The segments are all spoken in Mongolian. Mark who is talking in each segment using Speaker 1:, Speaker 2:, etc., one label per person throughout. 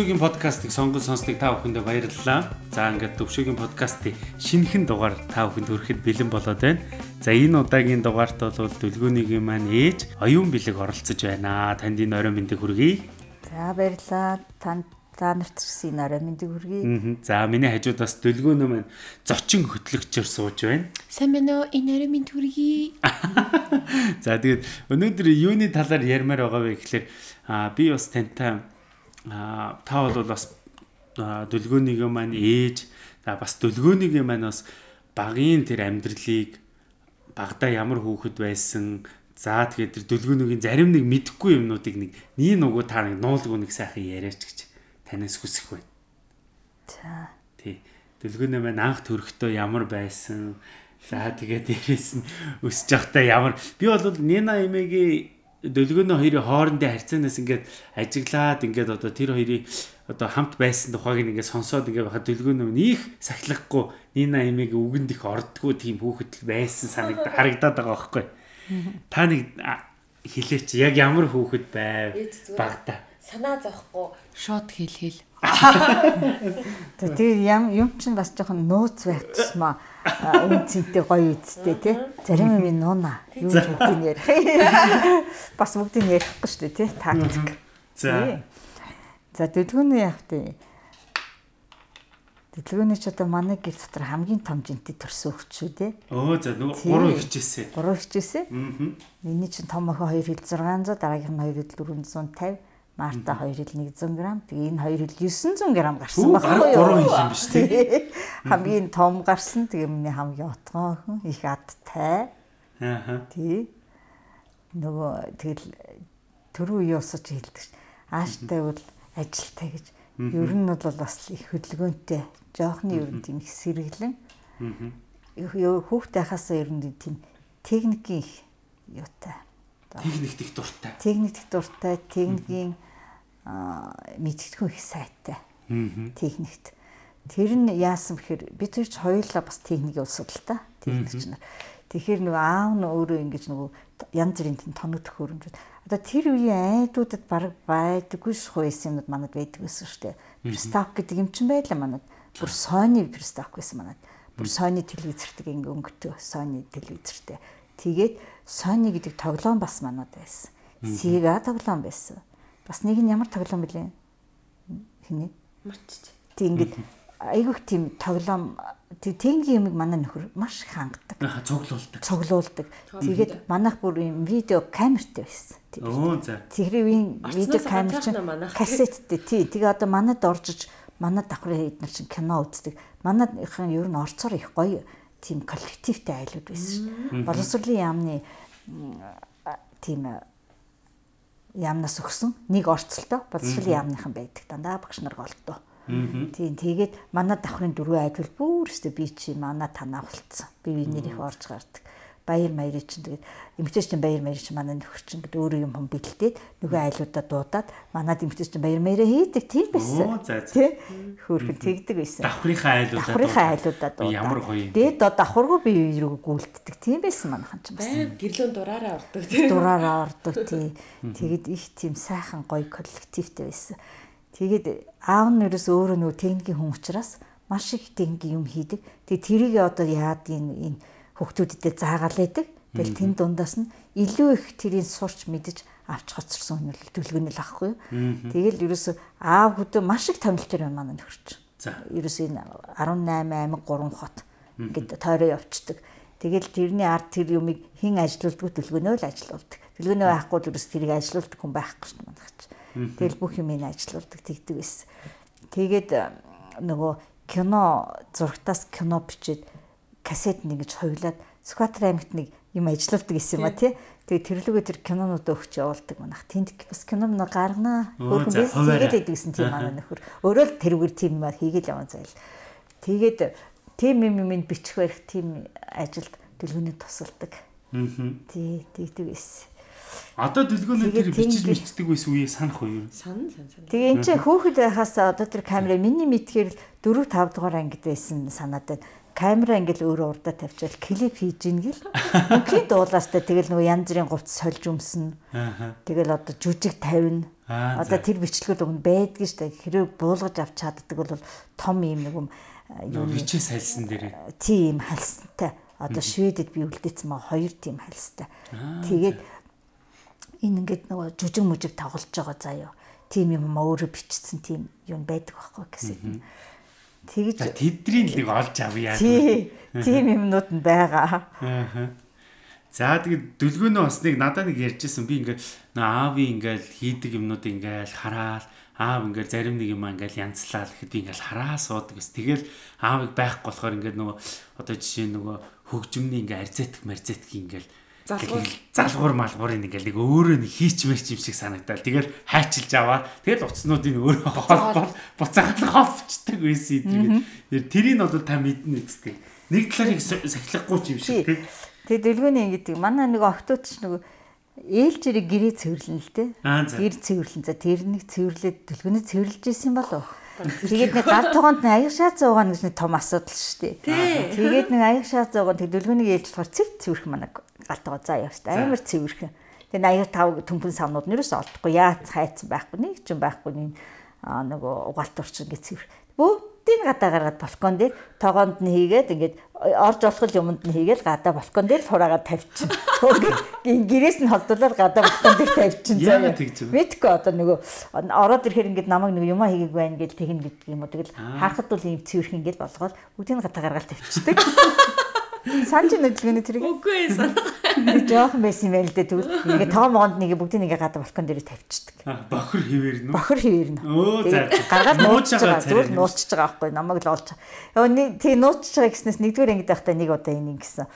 Speaker 1: Төвшөөгийн подкастыг сонгон сонсныг та бүхэндээ баярлалаа. За ингээд Төвшөөгийн подкастын шинэхэн дугаар та бүхэнд хүрэхэд бэлэн болоод байна. За энэ удаагийн дугаарт бол дүлгөөнийг маань ээж оюун бэлэг оролцож байна. Танд энэ орой мэндийг хүргэе.
Speaker 2: За баярлалаа. Танд та нарт ирсэн орой мэндийг хүргэе.
Speaker 1: За миний хажуудаас дүлгөөнөө маань зочин хөтлөгчөөр сууж байна.
Speaker 3: Сайн байна уу? Энэ орой мэнд хүргэе.
Speaker 1: За тэгээд өнөөдөр юуны талаар ярмаар байгаа вэ гэхээр би бас тантай та бол бас дүлгөөнийг маань ээж за бас дүлгөөнийг маань бас багын тэр амьдралыг багада ямар хүүхэд байсан за тэгээд тэр дүлгөөнийг зарим нэг мэдэхгүй юмнуудыг нэг nii нүгөө та нэг нуулгүй нэг сайхан яриач гэж танаас хүсэх байна.
Speaker 2: За.
Speaker 1: Тий. Дүлгөөнөө маань анх төрөхдөө ямар байсан За тэгээд дээрэс нь өсөж явахдаа ямар би бол Нина эмээгийн дөлгөөнөө хоёрын хоорондын харьцаанаас ингээд ажиглаад ингээд одоо тэр хоёрын одоо хамт байсан тухайг ингээд сонсоод ингээд байхад дөлгөөнөө нөх сахилахгүй Нина эмиг үгэнд их ордгоо тийм хүүхэд байсан санагд харагдаад байгаа байхгүй. Та нэг хилээч яг ямар хүүхэд байв багта.
Speaker 3: Санаа зовхгүй шот хэл хэл.
Speaker 2: Тэгээд юм юм чинь бас жоохон нууц байх тусмаа үнцэнтэй гоё үсттэй тий. Зарим юм нууна. Юу бүгдийг ярих. Бас бүгдийг ярихгүй шүү дээ тий. Тактик.
Speaker 1: За.
Speaker 2: За дэлгүүний яг тий. Дэлгүүний ч одоо манай гэр дотор хамгийн том жинтэй төрсөн хөвч шүү дээ.
Speaker 1: Өө за нөгөө гурван хичээсэ.
Speaker 2: Гурван хичээсэ.
Speaker 1: Аа.
Speaker 2: Миний чинь том охин 2 хил 600, дараагийнх нь 2 хил 450 Марта 2 хил 100 г. Тэгээ энэ 2 хил 900 г гарсан
Speaker 1: байхгүй юу? 3 хил юм биш тий.
Speaker 2: Хамгийн том гарсан. Тэгээ миний хамгийн отгоо охин их адтай.
Speaker 1: Аа.
Speaker 2: Тий. Нөгөө тэгэл төрөө үе усаж хэлдэг ш. Ааштай бол ажилтай гэж. Ер нь бол бас их хөдөлгөөнтэй. Жоохны ер нь тийм их сэргэлэн. Аа. Хүүхдээ хасаа ер нь тийм техникийн юутай.
Speaker 1: Техникт их дуртай.
Speaker 2: Техникт их дуртай, техникийн мэдгэдэггүй их сайтай. Техникт. Тэр нь яасан бэхээр бид хоёр ч хоёулаа бас техникийн улс судалтай. Техникч нар. Тэгэхээр нөгөө аав нь өөрөө ингэж нөгөө янз бүрийн тоног төхөөрөмжүүд. Одоо тэр үеийн айдуудад баг байдаггүй шуйсан юмуд манад байдаг гэсэн шүү дээ. Пристав гэдэг юм чин байлаа манад. Бүр Sony Пристав гэсэн манад. Бүр Sony телевизэртэй ингээ өнгөтэй Sony телевизэртэй. Тэгээд Sony гэдэг тоглоом бас манад байсан. Sega тоглоом байсан. Бас нэг нь ямар тоглоом бэлээ? Хинэ?
Speaker 3: Мартчих.
Speaker 2: Тэг ингээд айгүйх тийм тоглоом техникийн юмыг манай нөхөр маш их хангадаг.
Speaker 1: Аа цуглуулдаг.
Speaker 2: Цуглуулдаг. Тэгээд манайх бүр юм видео камертай байсан.
Speaker 1: Оо за.
Speaker 2: Тэрийн видео камер чинь кассеттэй тий. Тэгээ одоо манад оржиж манай давхрын эднэр чинь кино үздэг. Манайхан ер нь орцоор их гоё тийм коллективтэй айлууд байсан шүү. Боловсролын яамны тийм яамнаас өгсөн нэг орцолтой боловсролын яамныхан байдаг. Дандаа багш нар голдоо. Тийм тэгээд манай давхрын дөрвөн айдвал бүр өстө би чи манай танаа болцсон. Би биенээр их орж гардаг баяр маярыг чинь тэгээд эмгтээч чинь баяр маярыг чинь манай нөхөр чинь гэдэг өөрөө юм хом бэлдээд нөгөө айлуудаа дуудаад манад эмгтээч чинь баяр маяраа хийдэг тийм байсан. Тий. Хөөхөн тэгдэг байсан.
Speaker 1: Давхрынхаа айлуудаа.
Speaker 2: Давхрынхаа айлуудаа дуудаад.
Speaker 1: Ямар гоё.
Speaker 2: Тэгээд доо давхаргүй би рүү гүйлддэг тийм байсан манайхан чинь бас.
Speaker 3: Гэрлүүн дураараа ордог тий.
Speaker 2: Дураараа ордог тий. Тэгээд их тийм сайхан гоё коллективтэй байсан. Тэгээд аав нь ерөөс өөрөө нөгөө техникийн хүн учраас маш их техникийн юм хийдэг. Тэгээд тэрийг одоо яад энэ хүүхдүүдэд заагаал байдаг. Тэгэл тэн дундаас нь илүү их тэрийг сурч мэдж авч хоцорсон хүн л төлгөөнөл ахгүй юу. Тэгэл ерөөсө аав хөдөө маш их томилтор юм маань нөхөрч.
Speaker 1: За.
Speaker 2: Ерөөсө энэ 18 аймаг 3 хот ингээд тойроо явцдаг. Тэгэл тэрний ард тэр юмыг хэн ажилуулдаг төлгөөнөө л ажилуулдаг. Төлгөөнөө байхгүй л ерөөс тэрийг ажилуулдаг хүн байхгүй шүү дээ манайх ч. Тэгэл бүх юмыг ажилуулдаг тэгдэг байсан. Тэгээд нөгөө кино зургатаас кино бичээд кассет нэгж хувлаад Сүхбаатар аймагт нэг юм ажилладаг гэсэн юм а тий. Тэгээ тэрлүгээ тэр кинонуудаа өгч явуулдаг манах. Тэнд бас кино мөн гаргана. Хөөрхөн биш хийгээд идэгсэн тийм манай нөхөр. Өөрөө л тэрүүгээр тийм юм хийгээл яваа зайл. Тэгээд тийм юм юм бичих барих тийм ажилд дэлгүүний тусалдаг.
Speaker 1: Аа.
Speaker 2: Тий, тэгдэг байсан.
Speaker 1: Одоо дэлгүүнээ тэр бичиж мичдэг байсан үеийг санах уу юу?
Speaker 3: Сан сан сан.
Speaker 2: Тэгээ эн чинь хөөхд байхаас одоо тэр камера миний мэдхээр 4 5 дугаар ангид байсан санаад байна камера ингээл өөрөө урдаа тавьчаал клип хийж ийн гэл. Мөнхийн дуулаастай тэгэл нөгөө янз бүрийн говц сольж өмснө. Тэгэл одоо жүжиг тавина. Одоо тэр бичлэгүүд өгн байдгийг штэ хэрэг буулгаж авч чаддаг бол том юм нэг юм
Speaker 1: юу бичээ сальсан дээр.
Speaker 2: Тийм хальсантай. Одоо Шведэд би үлдээсэн маа хоёр тийм хальстай. Тэгээд энэ ингээд нөгөө жүжиг мүжиг тоглож байгаа заяа. Тийм юм өөрөө бичсэн тийм юм байдаг байхгүй гэсэн.
Speaker 1: Тэгж тэдний нэг олж авъя.
Speaker 2: Тийм юмнууд нь байгаа.
Speaker 1: Аа. За тэгээд дүлгөөнөө бас нэг надад нэг ярьжсэн би ингээд аавын ингээд хийдэг юмнууд ингээд хараал аав ингээд зарим нэг юм ингээд янзлаа гэхэд би ингээд хараа суудаг ус. Тэгэл аавыг байхгүй болохоор ингээд нөгөө одоо жишээ нөгөө хөгжмний ингээд арзетик марзетик ингээд залгуур залгуур малгуурын ингээл нэг өөрөө нэг хийч мэрч юм шиг санагдал. Тэгэл хайчилж аваа. Тэгэл уцснуудын өөрөө холбол буцаагадлах холбочдаг байсан. Тэгээд тэрийг одоо та мэднэ үстэй. Нэг талаар их сахилахгүй юм шиг тийм
Speaker 2: Тэгээ дэлгүүний ингэдэг. Манай нэг октод ч нэг ээлжирийг гэрээ цэвэрлэн л дээ. Гэр цэвэрлэн. За тэр нэг цэвэрлээд дэлгүүний цэвэрлж исэн болов. Тэгээд нэг гал туганд нэг аяг шаа зуугаан гэж нэг том асуудал шүү дээ. Тэгээд нэг аяг шаа зуугаан тэг дэлгүүнийг ээлж болохоор цэв цэвэрх манай гал тугаа заа яваа. Амар цэвэрхэн. Тэгээд аяг тав төмпөн савнууд нэрээс олдохгүй. Яац хайцсан байхгүй. Нэг ч юм байхгүй. Нэг угаалт урчин гэж цэвэр. Бөө бүгдийг гадаа гаргаад балкон дээр тогоонд нь хийгээд ингээд орж болох юмд нь хийгээл гадаа балкон дээр хураагаад тавьчихна. Гэрээс нь холдуулаад гадаа балкон дээр тавьчихна. Мэдгүй одоо нөгөө ороод ирэхээр ингээд намайг нэг юмаа хийгээг байна гэж тэгнэ гэдэг юм уу. Тэгэл харахад бол ийм цэвэрх ингээд болгоод бүгдийг гадаа гаргаад тавьчихдаг. Санж нэдлгэний тэрийг.
Speaker 3: Үгүй ээ.
Speaker 2: Би жоохон байсан юм байл дээ тэгвэл ингээ тоо могонд нэг бүгдийг ингээ гадаа балкон дээр тавьчихдаг.
Speaker 1: Бохор хിവэр нүү.
Speaker 2: Бохор хിവэр нүү.
Speaker 1: Өө за.
Speaker 2: Гаргаад нууцж байгаа. Зүгээр нууцж байгаа байхгүй намайг л олж. Өө тий нууцж байгаа гэснээс нэгдүгээр ангид байхдаа нэг удаа энэ ингэсэн.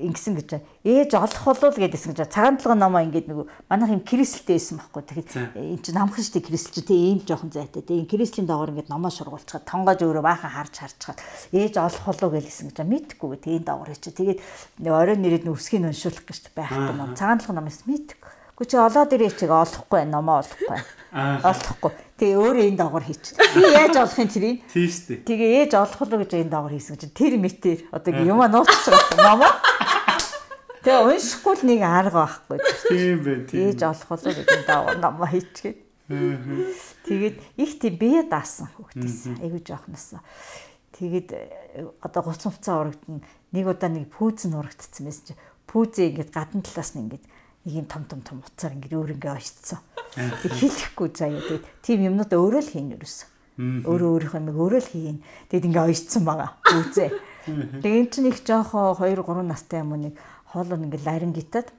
Speaker 2: Ингэсэн гэж ээж олох болов гэдээсэн гэж цагаан толгой номоо ингээд нөгөө манайх юм крестэлтэй байсан байхгүй. Тэгэхээр энэ чинь намхан штэ крестэл чи тий ийм жоохон зайтай. Тий крестлийн доогоор ингээд номоо шургуулчихад тонгоож өөрөө баахан харж харчаад ээж олох болов гэлсэн гэж мэдхгүй. Тэгээ энэ доогоор чи тэгээд оройн нэрэд нүсгийг уншуулах гэж байхгүй юм. Цагаан толгой номоос мэдхгүй. Гү чи олоод ирээ чиг олохгүй номоо олохгүй. Олохгүй. Тэгээ өөрөө энэ доогоор хийчих. Би яаж олохын тэрийг?
Speaker 1: Тийм шүү дээ.
Speaker 2: Тэгээ ээж олох уу гэж энэ доогоор хийсэн чинь тэр мэтэр одоо юм нууцч байгаа номоо Тэгээ уншихгүй л нэг арга байхгүй.
Speaker 1: Тийм байна. Тийм.
Speaker 2: Ээж олох болоо гэдэг даа ном хийчихээ. Тэгээд их тийм бие даасан хөвгтөөс. Айгуу жоохноос. Тэгээд э, одоо гуц хувцас урагдана. Нэг удаа нэг пүүз нь урагдсан байсан чи пүүзээ ингээд гадна талаас нь ингээд нэг юм том том том уцаар ингээд өөр ингээд очсон. Тэг хэлэхгүй заяа. Тэгээд тийм юмнууд өөрөө л хийн ерөөсөө. Өөрөө өөрийнх нь өөрөө л хийн. Тэгэд ингээд ойцсон байгаа. Пүүзээ. Тэгээ эн чинь их жоохоо 2 3 настай юм уу нэг хоолоо ингээд ларингитад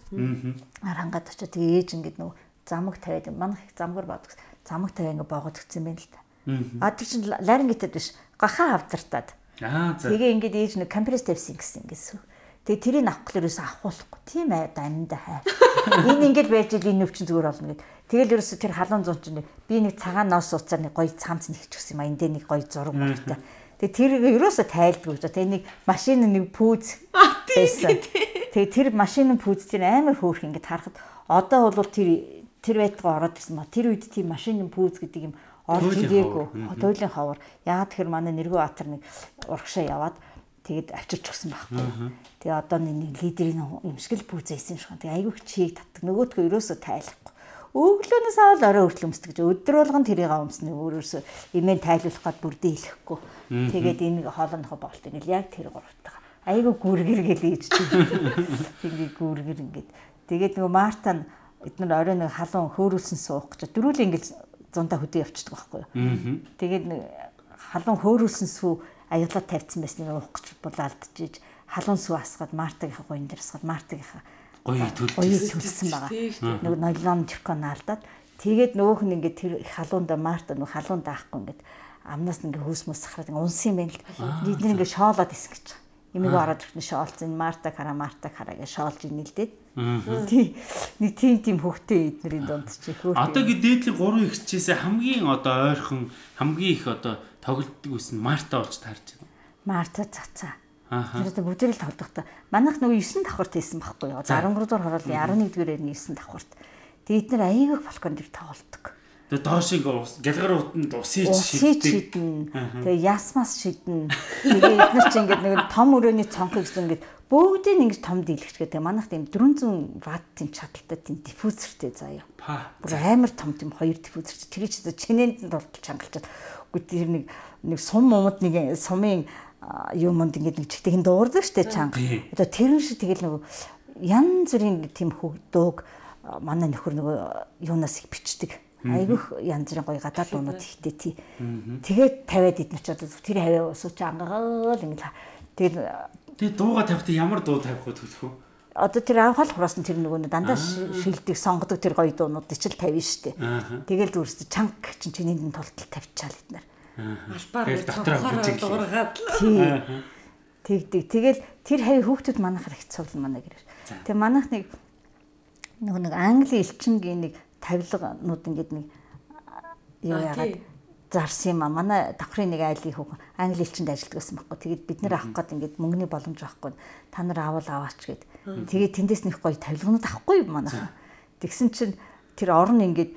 Speaker 2: арангаад очиж тэгээ ээж ингээд нөгөө замаг тавиад манах их замгаар бодох замаг тавиа ингээд боогод өгсөн байна л та. А тэр чинь ларингитад биш гахаа авдартаад.
Speaker 1: Аа за.
Speaker 2: Тэгээ ингээд ээж нэг компресс тавьсан гэсэн гэсэн. Тэгээ тэрийг авах гэхээр ерөөсөө авахгүй. Тийм ээ дандаа хай. Энэ ингээд байж ил энэ өвчин зүгээр болно гэд. Тэгэл ерөөсөө тэр халуун зун чинь би нэг цагаан ноос уцаар нэг гоё цамц нэгчихсэн юм а эндээ нэг гоё зураг мөртэй. Тэгээ тэр ерөөсөө тайлбар гэж. Тэгээ нэг машин нэг пүүз байсан. Тэгээ тэр машин пүүз тэр амар хөөх ингээд харахад одоо бол тэр тэр байтгаа ороод ирсэн ба тэр үед тийм машин пүүз гэдэг юм орж ирээгүй. Туйлын ховор. Яагаад тэгэхээр манай нэргөө баатар нэг урагшаа яваад тэгэд авчирч өгсөн байхгүй. Тэгээ одоо нэг лидерийн юм шиг л пүүзээсэн шиг. Тэгээ айгүй чийг татдаг. Нөгөөдгөө ерөөсөө тайлахгүй. Өглөөнөөс авал орой хүртэл өмсдөг. Өдөр болгон тэрийг өмснө. Өөрөөсөө имэн тайлуулах гад бүрдээ хэлэхгүй. Тэгээд энэ хоолойнхоо болт ингээл яг тэр гуравтаа. Айгу гүргэр гэл ийж тийм гүргэр ингээд. Тэгээд нөгөө Марта нь эдгээр орой нэг халуун хөөрүүлсэн суух гэж дөрүүл ингээл зунтаа хөдөө явчихдаг байхгүй юу. Тэгээд нэг халуун хөөрүүлсэн сүү аяглаад тавьсан байсан нэг уух гэж булаалдчихж халуун сүү асгаад Мартагийнхаа гоён дээр асгаад Мартагийнхаа
Speaker 1: гоё төлсөн
Speaker 2: байгаа. Нэг нойлон төвкон алдаад тэгээд нөгөөх нь ингээд тэр халуунда Марта нэг халуун даахгүй ингээд амнаас ингээ хөөс мөс сахраад ингээ унсан юм байна л. Бид нэг ингээ шоолоод исэн гэж. Имийг ороод ирсэн шоолцсон Марта кара Марта кара гэж шоолж инэлдээд. Тий. Нэг тийм тийм хөвгтэй эднэрийн дунд чи
Speaker 1: хөөх. Одоогийн дээдлийн гурван ихчээсээ хамгийн одоо ойрхон хамгийн их одоо тоглолтдог үс нь Марта болж таарч байна.
Speaker 2: Марта цацаа. Тэр бүгдийг л тоглохдоо манайх нөгөө 9 давхарт хийсэн байхгүй юу. 13 дугаар хороолын 11 дугаар 9 давхарт. Тэгээд эдгээр аяг балкон дээр тоглолдог.
Speaker 1: Тэгээ доош ингээ ус гэлгар утанд усыг
Speaker 2: шиднэ. Тэгээ ясмас шиднэ. Тэгээ эдгээр чи ингээд нэг том өрөөний цонхыг ингээд бүгдийг ингэж том дийлэгч гэдэг. Манайх тийм 400 ваттын чадaltaй тийм диффузертэй заяа. Бүр амар том тийм хоёр диффузер. Тэр чи чинээнд нь дурдж чангалчаад. Үгүй тэр нэг нэг сум мумад нэг сумын юмд ингэж нэг чигтэйг дуурдаг штэ чанга. Одоо тэрэн шиг тэгэл нэг янз бүрийн тийм хөгдөөг манай нөхөр нөгөө юунаас их бичдэг. Айгүйх янз бүрийн гоё гадаад дуунууд ихтэй тий. Тэгээд тавиад идэх ч одоо тэр хаваа сууч ангагаал ингэ тэгэл
Speaker 1: Тэгээ дууга тавьхдаа ямар дуу тавих вэ төлөх үү?
Speaker 2: Одоо тэр анхаал хураас нь тэр нөгөө дандаа шилдэг сонгодог тэр гоё дуунуудыг ч л тавина штэ. Тэгэл зүрс чанг чин чиний толтол тавьчаал эднэр.
Speaker 3: Албаар дотор дуургаад
Speaker 2: тэгдэг. Тэгэл тэр хай хүүхдүүд манайхаар их цуглан манай гэрэр. Тэгээ манайх нэг нөгөө нэг англи элчингийн нэг тавилганууд ингээд нэг юу яагаад зарсан юм а. Манай давхрын нэг айлын хүүхэн англи хэлчинд ажилладаг байсан байхгүй. Тэгээд бид нэр авах гээд ингээд мөнгөний боломж байхгүй. Та нар авал аваач гээд. Тэгээд тэндээс нэх гоё тавилганууд авахгүй манайхан. Тэгсэн чинь тэр орн ингээд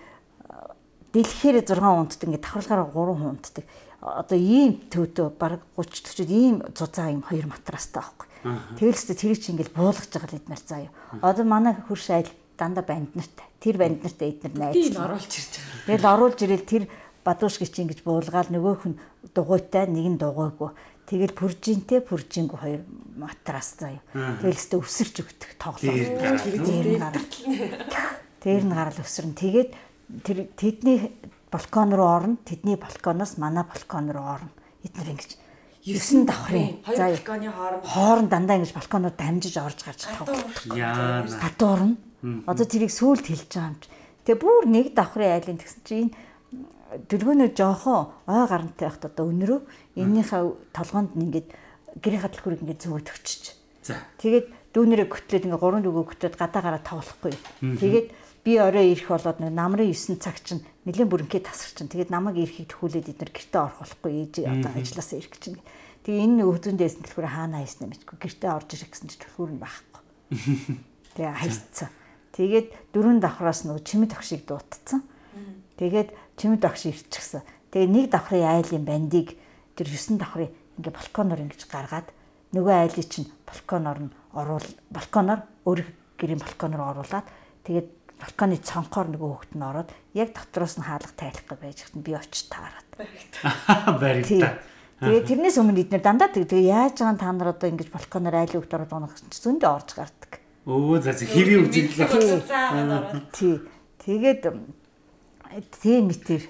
Speaker 2: дэлгэхээр 6 унтдаг ингээд давхарлагаараа 3 хүн унтдаг. Одоо ийм төвтөө баг 30 40 ийм зузаа ийм хоёр матрастай байхгүй. Тэгэлсээ тэр чинь ингээд буулгаж байгаа л эднэр юу. Одоо манай хөрш айл дандаа банд нартай. Тэр банд нартай эднэр найз.
Speaker 3: Тийм оруулж ирж байгаа.
Speaker 2: Тэгэл оруулж ирэл тэр бадуушгич ингэж буулгаал нөгөөх нь дугуйтай нэг нь дугуйгүй. Тэгэл пүржинтэй пүржингүй хоёр матрас заяа. Тэгэл өстө өсөрч өгдөг тоглоо. Дээр нь гарал. Дээр нь гарал өсөрн. Тэгээд тэр тэдний балкон руу орно. Тэдний балконоос манай балкон руу орно. Эднэр ингэж 9 давхрын
Speaker 3: заа балконы хооронд
Speaker 2: хооронд дандаа ингэж балконоор дамжиж орж гарч тоглох.
Speaker 1: Яа.
Speaker 2: Гадуурна. Одоо тэрийг сүулт хэлж байгаа юм чи. Тэгээ бүр нэг давхрын айлын тэгсэн чинь энэ дэлгөөнөө жоохон ой гарантай байхад одоо өнөрөө эннийхээ толгоонд нь ингээд гэрийнхаа дэлгүүрийг ингээд зөөд өгчөж.
Speaker 1: За.
Speaker 2: Тэгээд дүүнэрээ хөтлөөд ингээд гурван дүүгөө хөтлөөд гадаагаараа тоглохгүй. Тэгээд би орой ирэх болоод нэг намрын 9 цаг чинь нэлийн бүрэнхээ тасар чинь. Тэгээд намайг ирэхийг төхүүлээд эднэр гэртээ орох болохгүй ээж одоо ажилласаа ирэх чинь. Тэгээ энэ өдөөндөөс дэлгүүр хаана хайснаа мэдгүй гэртээ орж ирэх гэсэн чинь дэлгүүр нь байхгүй. Тэгээ хайцсан. Тэгээд дөрөв давхраас нөгөө чимэд огшиг дуутцсан. Тэгээд чимэд огш ирчихсэн. Тэгээ нэг давхрын айлын бандыг тэр 9 давхрын ингээ балконоор ингэж гаргаад нөгөө айлыг чинь балконоор нь оруул балконоор өөр гэрийн балконоор оруулаад тэгээд балконы цонхоор нөгөө хөлт нь ороод яг дотроос нь хаалга тайлах гэж байж хат би очиж таарад.
Speaker 1: Баригта.
Speaker 2: Тэгээ тэрнээс өмнө эдгээр дандаа тэгээ яаж байгаа та нар одоо ингэж балконоор айлын хөлт ороод унах зөндөө орж гардаг.
Speaker 1: Өө за хэрийн үзэгдлээ.
Speaker 2: Тий. Тэгээд тийм мэтэр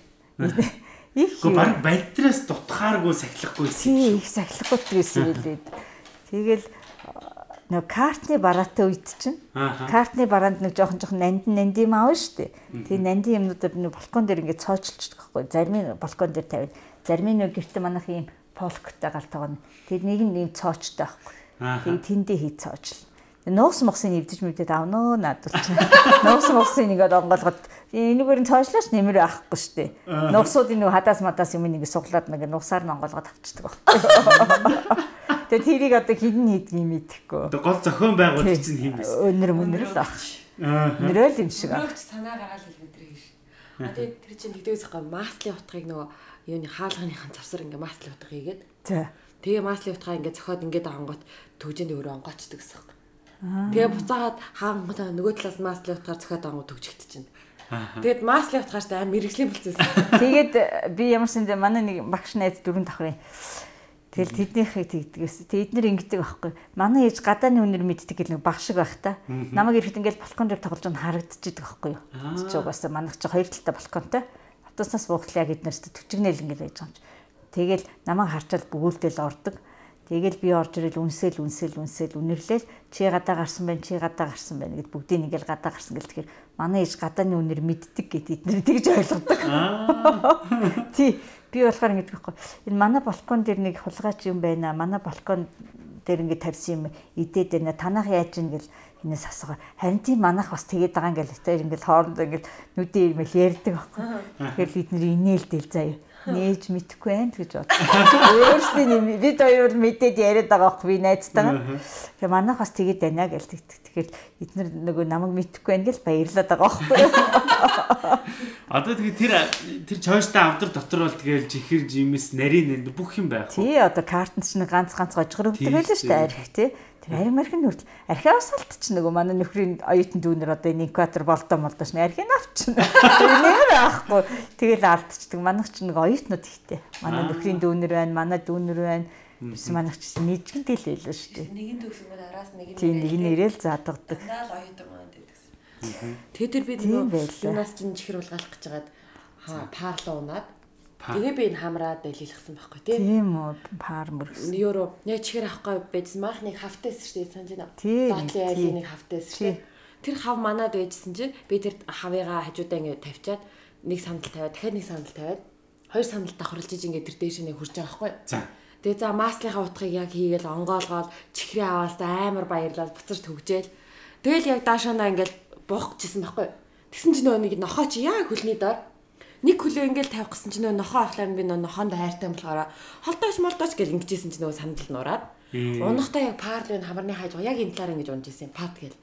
Speaker 1: их баг бадраас дутхааргүй сахилахгүй
Speaker 2: тийм их сахилахгүй гэсэн хэлээд тэгэл нөө картны бараатай үед чинь. Картны бараанд нэг жоохон жоохон нандин нандин аав штэ тэгээ нандин юмнуудаар нэг балкон дээр ингээд цоочилчдаг байхгүй. Зарим нь балкон дээр тавиад зарим нь гэрте манах юм полктай гал тоогно тэр нэг нь юм цоочтой байхгүй. Тэгээ тэндээ хий цоочл нуус мохсын эвдэж мэдээд авноо наадулч. Нуус мохсын нэгэд онгоолгоод энэгээр нь цоошлооч нэмэр авахгүй штэ. Нуусуудын нэг хадаас мадаас юм нэг суглаад нэг нуусаар нь онгоолгоод авчдаг баг. Тэгээ тэрийг одоо хідэн хийдэг юм идэхгүй.
Speaker 1: Одоо гол зохион байгуулалт чинь хийм байсан.
Speaker 2: Өнөр мөнөр л баг. Нэрэл юм шиг.
Speaker 3: Нөгөөч санаа гаргаал хэлмэдрээ гэж. А тэгээ тэр чинь тэгдэгээс гоо маслын утгыг нөгөө юуны хаалганыхан завсар ингээ маслын утга хийгээд.
Speaker 2: За.
Speaker 3: Тэгээ маслын утгаа ингээ зохиод ингээд авангот төгжэнд өөрөө онгоочдөг гэсэн юм. Тэгээ буцаагаад хаангуудаа нөгөө талаас маслын утгаар зөхиод ангууд төгжигдэж байна. Тэгээд маслын утгаарт аим мэрэгжлийн процесс.
Speaker 2: Тэгээд би ямар ч юм манай нэг багш найз дөрөв давхрын Тэгэл тэднийхээ тэгдгээс тэд нэр ингэдэг байхгүй. Манай ээж гадааны үнэр мэддэг гэл нэг баг шиг байх та. Намайг ирэхэд ингээл балкон дээр тоглож байгаа харагдчихдаг байхгүй юу. Чи угаасаа манайх чи хоёр талтай балконтой. Автобуснаас буухлаа гэднэрт төчгнэл ингээл байж байгаа юм чи. Тэгэл намайг харчаад бөгөөлдөл ордог. Тэгэл би орж ирэл үнсэл үнсэл үнсэл үнэрлээл чи гадаа гарсан байна чи гадаа гарсан байна гэд бүгдийг ингээл гадаа гарсан гэл тэгэхээр манай ээж гадааны үнэр мэддэг гэд эдгээр тэгж ойлгодог. Тий би болохоор ингэж байхгүй. Энэ манай балкон дээр нэг хулгайч юм байна. Манай балкон дээр ингэ тавьсан юм идээд байна. Танах яаж ийн гэл энэс асуугаа. Харин тийм манах бас тэгээд байгаа ингээл тэр ингээл хоорондоо ингээл нүдэн ирмэл ярьдаг байхгүй. Тэгэхээр бид нэр инээлдэл заяа нээж мэдэхгүй байх гэж бодлоо. Өөрсдийн бид хоёр бол мэдээд яриад байгаа байхгүй би найзтайгаа. Тэгээ манайх бас тэгээд байна гэж тэгдэг. Тэгэхээр эдгээр нөгөө намайг мэдэхгүй байх гэж баярлаад байгаа байхгүй.
Speaker 1: Одоо тэгээ тэр тэр чойштой авдар дотор бол тэгээл жихэр жимс нарийн нэр бүх юм байх.
Speaker 2: Тий одоо картнд чинь ганц ганц гожгор өгдөг байлаа шүү дээ арх тий. Тэр арх марх нь хүртэл архиас салт чинь нөгөө манай нөхрийн оюутан дүүнэр одоо энэ инкватор болдоо молдоош нь архийг авчихна. Нэр аахгүй. Тэгэл алдчихдаг. Манайх чинь нөгөө оюутнууд ихтэй. Манай нөхрийн дүүнэр байна, манай дүүнэр байна. Бис манайх чинь нийжгэн тэл байлаа шүү дээ.
Speaker 3: Нэгэн бол араас нэг нь.
Speaker 2: Тий нэг нь ирээл заадагдаг.
Speaker 3: Дандаа л оюутан. Тэгээ тэр би нөгөө юунаас чинь чихэр улгаалах гэж хагаад парло унаад Тэгээ би энэ хамраад дэлгэлсэн байхгүй тийм.
Speaker 2: Үү, пар мөргсөн.
Speaker 3: Евро яг чихэр авахгүй байжсан маахныг хавтаас шүү дээ санаж байна. Доотлын айлын нэг хавтаас шүү дээ. Тэр хав манад байжсэн чинь би тэр хавыгаа хажуудаа ингэ тавьчаад нэг сандал тавиад дахиад нэг сандал тавиад хоёр сандал давхарлаж ингэ тэр дээш нэг хурж байгаа байхгүй.
Speaker 1: За.
Speaker 3: Тэгээ за маслынхаа утгыг яг хийгээл онгоолгоод чихрийн аваастаа амар баярлал буцаж төгжээл. Тэгэл яг даашаанаа ингээл буух гэжсэн байхгүй. Тэгсэн чинь нөгөө нэг нохоо чи яг хөлний доор нэг хөлөө ингээл тавих гэсэн чинь нөгөө нохоо авахлаар би нөгөө нохоонд хайртай болохоор холдооч молдооч гэж ингэжсэн чинь нөгөө сандал нураад унахтаа яг парлын хамарны хайж яг энэ талаар ингэж унж исэн пат гэл.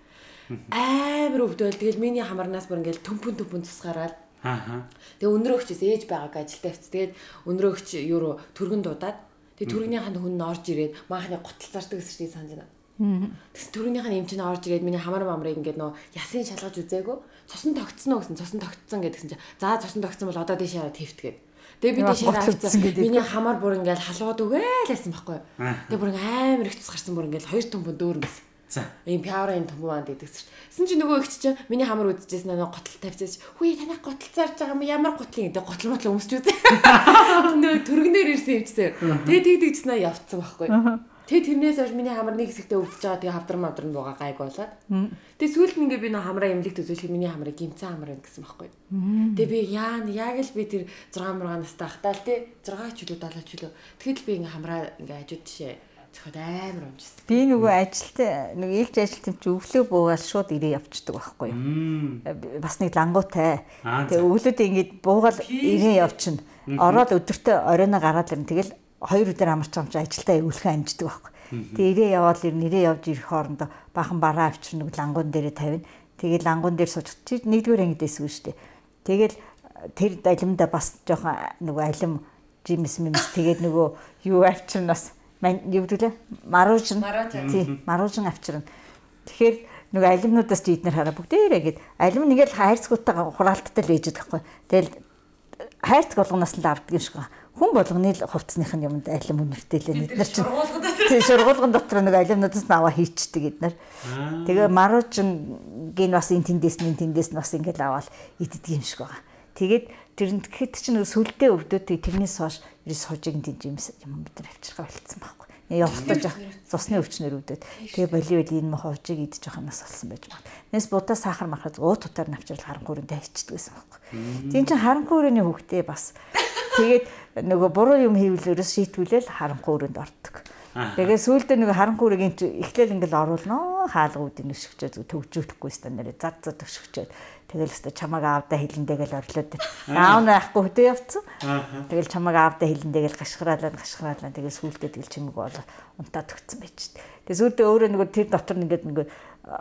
Speaker 3: Амар өвдөөл тэгэл миний хамарнаас бүр ингээл төмпөн төмпөн тусгаараад.
Speaker 1: Аа.
Speaker 3: Тэгээ өнрөө өгч ээж байгааг ажилдаа авц. Тэгээд өнрөө өгч юу түргэн дуудаад. Тэгээ түргэнийх нь хүн нь орж ирээд маахны гутал зардаг гэсэн чинь санаж байна. Тэгс түргэнийх нь эмчнээ орж ирээд миний хамар мамрыг ингээд нөө ясын шалгаж үзээгөө цусан тогтсон уу гэсэн цусан тогтсон гэдгсэн чинь за цусан тогтсон бол одоо дээшээ твтгээд. Тэгээ би дээшээ авцсан. Миний хамар бүр ингээд халгууд өгөөлэсэн байхгүй. Тэгээ бүр амар их цус гарсан бүр ингээд хоёр төмбөн дөөрнөс.
Speaker 1: За.
Speaker 3: Ийм пиаврын төмбөнд гэдэгс. Син чи нөгөө ихч чинь миний хамар үдчихсэн нөгөө готл тавьчихсан. Хүй танай готл зарж байгаа юм ямар готлын гэдэг готл мотлоо өмсч үзээ. Нөгөө төргнөр ирсэн юмчсэн. Тэгээ тэгдэгчснээ явцсан байхгүй. Тэгээ тэрнээс хойш миний хамар нэг хэсэгтээ өвдөж байгаа. Тэгээ хавдар мавдар нь буугаа гайг болоод. Тэгээ сүүлд нь ингээ би нөө хамраа эмлэг төсөөлөх миний хамрыг гимцэн хамраа гэсэн байхгүй. Тэгээ би яа яг л би тэр 6 мургаа настай ахтаа л тий 6 ч үлээ 7 ч үлээ. Тэгэхэд би ингээ хамраа ингээ хажууд тишээ зөхөд амар өмжсөн.
Speaker 2: Би нөгөө ажилт нэг ээлж ажилтан чи өвлөө буугаад шууд ирээ явчихдаг байхгүй юу. Бас нэг лангуутай. Тэгээ өвлөд ингэж буугаад ирээ явчихна. Ороод өдөртөө оройно гараад ирнэ. Тэгэл хоёр өдөр амарч амч ажилдаа эвлэхэн амждаг байхгүй. Тэгээ ирээ яваал ирнэ. Ирээ явж ирэх хоорондоо бахан бараа авчир нэг лангуун дээрээ тавина. Тэгээ лангуун дээр сууж чи нэгдүгээр ангидээс үү штэ. Тэгэл тэр алимда бас жоохон нөгөө алим жимс мимс тэгээд нөгөө юу авчирнаас юу гэдэг лээ маружин тий маружин авчирна тэгэхээр нөгөө алимнуудаас чи эднэр хараа бүгдээрээ гээд алим нэгэл хайрцгуудтай хураалттай л ээж байгаа байхгүй тэгэл хайрцаг болгоноос л авдаг юм шиг байна хүн болгоны л хувцсных нь юмд алим үнэртэй л бид нар чинь. тий сургуулгын дотор нэг алимнуудаас нь аваа хийчдэг эднэр тэгээ маружин гин бас энэ тэндээс нь тэндээс нь бас ингээл аваад иддэг юм шиг байгаа. Тэгээд тэрэнд гэхэд чинь сүлдээ өвдөд тэрнээс хойш ерөөс хожиг тийм жимс юм бид нар авчирхаа болцсон байхгүй. Явахтаж цусны өвчнөр өвдөд. Тэгээ боливол энэ мох хожиг идэж явах нас болсон байж байна. Нэс будаа сахар мархад уут утаар навчрал харанхуурын тавьчихдаг гэсэн байхгүй. Тийм чинь харанхуурын хөвгтөө бас. Тэгээд нөгөө буруу юм хийвэл ерөөс шийтгүүлэл харанхуурынд ордог. Тэгээ сүүлдээ нэг харанхуурыг энэ эхлээл ингээл оруулнаа хаалгуудыг өшгчөөд төгжүүлэхгүй стан нэрээ зад зад өшгчөөд Тэгэл өстө чамаг аавда хилэндэгэл орлоод аав наахгүй хөдөө явцсан. Тэгэл чамаг аавда хилэндэгэл гашхраалаа гашхраалаа тэгэл сүултээ тэгэл чимэг бол унтаад өгцөн байж. Тэгээ сүултээ өөрөө нөгөө тэр дотор ингээд нөгөө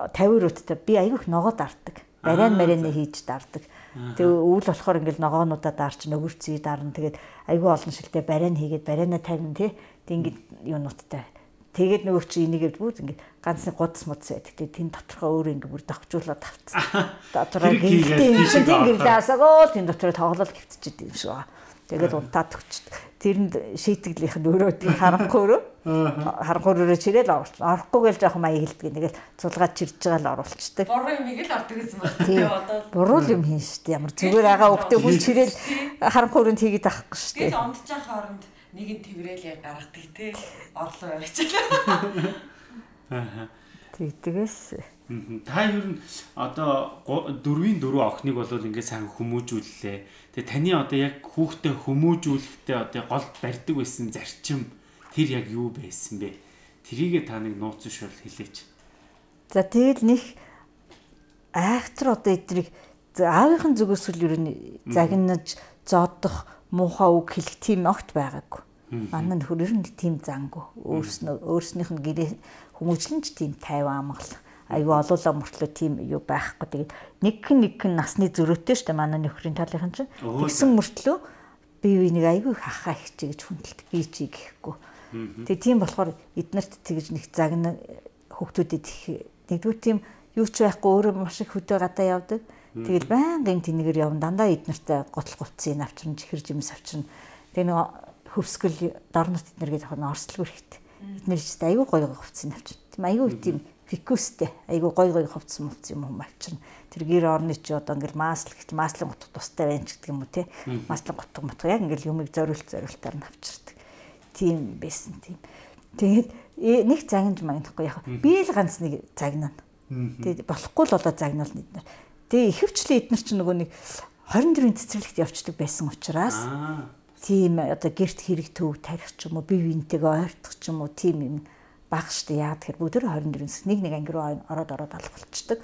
Speaker 2: 50 руудтай би айгүйх ногоо дарддаг. Барайн марийн хийж дарддаг. Тэгээ өвөл болохоор ингээл ногоонуудаа дарч нөгөрцгий дарна. Тэгээд айгүй олон шилтэй барайн хийгээд барайна тавина тий. Тэг ингээд юунуудтай Тэгээд нөгөө чи энийг бүгд ингээд ганц нэг гудас мудс байдаг. Тэгээд тэн доторхоо өөр ингээд бүр давхжуулаад тавцсан. Дотороо гинтийн чинь тийм гэрлээсагөө тэн дотороо тоглол хөвтчихэд юм шиг байна. Тэгээд унтаад өгчт. Тэрэнд шийтгэлийнх нь өөрөө тийм. Харанхуй өөрөө чирэл оруулч. Орохгүй гээл жоохон маяг хэлдэг. Нэгэл цулгаад чирж байгаа л оруулцдаг.
Speaker 3: Буруу юм ийг л ордог гэсэн байна. Тийм одоо.
Speaker 2: Буруу юм хийн штэ. Ямар зүгээр агаа өгтөө хүн чирэл харанхуй өрөнд хийгээд авахгүй штэ.
Speaker 3: Тэгээд унтчих хооронд нэг нь тэврээлээ гаргадаг те орлоо явчихлаа.
Speaker 1: Аа.
Speaker 2: Тэгдгээс
Speaker 1: та ер нь одоо дөрвийн дөрөв охиныг бол ингээд сайн хүмүүжүүллээ. Тэгээ таны одоо яг хүүхдээ хүмүүжүүлэхдээ одоо гол барьдаг байсан зарчим тэр яг юу байсан бэ? Тэрийгээ та нэг нууц шуурл хэлээч.
Speaker 2: За тэгэл нэг айхтар одоо эдрийг аавынхын зүгээс л ер нь загнаж зоодох муухай үг хэлэх тийм огт байгаагүй. Манай нөхөр ер нь тийм зангүй. Өөрснөө өөрснийх нь гэрээ хүмүүжлэн ч тийм тайван амгалах. Аюу олоолаа мөртлөө тийм юу байхгүй. Тэгээд нэг хэн нэг хэн насны зөрөөтэй штэ манай нөхрийн талынхан чинь. Тэгсэн мөртлөө бие биенийг аюу их ахаа хичээ гэж хүндэлдэг би чи гэхгүй. Тэгээ тийм болохоор эднэрт тэгж нэг загна хүүхдүүдэд их нэгдүгээр тийм юу ч байхгүй өөрөө маш их хөдөө гадаа явдаг. Тэгэл байнгын тэнэгээр явна дандаа эднэртэй готл гуцыг авчирна чихэр жимс авчирна. Тэгээ нэг хөвсгөл дорнот эднэргээд яг нь орслог хэрэгтэй. Эднэр ч аюу гоё хувцсыг авчирна. Тийм аюу тийм фикустэй айгу гой гой хувцс мувц юм юм авчирна. Тэр гэр орны чи одоо ингээл маасл гэж маслын гутг тустай байна ч гэдэг юм уу те. Маслын гутг мутг яг ингээл юмыг зориулт зориултаар нь авчирдаг. Тийм байсан тийм. Тэгээд э, нэг загнаж магнахгүй яг би л ганц нэг загнана. Тэгээд болохгүй л одоо загнуул эднэр. Тэгээ ихэвчлэн эднэр чи нөгөө нэг 24-ийн цэцэрлэгт явцдаг байсан учраас тийм одоо гэрт хэрэг төв тарих ч юм уу бие биентэйгээ ойртох ч юм уу тийм юм бага штэ яа тэгэхээр бүгд 24-с нэг нэг анги руу ороод ороод алах болчдөг.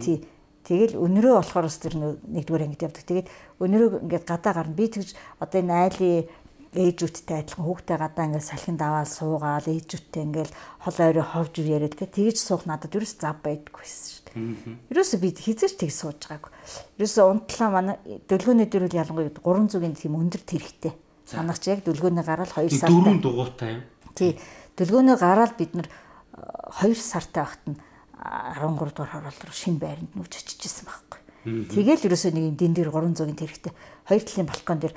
Speaker 2: Тий. Тэгэл өнөрөө болохоор бас тэр нэгдүгээр ангид явдаг. Тэгээд өнөрөө ингээд гадаа гарна. Би тэгж одоо энэ айлын ээжүүдтэй адилхан хүүхдээ гадаа ингээд салхинд аваад суугаал ээжүүдтэй ингээд хол ойроо ховж яриад тэгэж суух надад ерөөс зав байдаггүй шүү дээ. Ерөөсө би хизээч тэг сууж байгаагүй. Ерөөсө унтлаа манай дөлгөөний үл ялангуяа 300-ийн тийм өндөр тэрхтэй. Санагч яг дөлгөөний гараад 2 сар.
Speaker 1: Дөрвөн дугуйтай юм.
Speaker 2: Тий. Дөлгөөнөө гараад бид нар 2 сартай багт нь 13 дугаар хороолт руу шинэ байранд нүүж очижсэн байхгүй. Тэгэл ерөөсөө нэг юм дэн дээр 300-ийн тэрэгтэй хоёр талын балкон дээр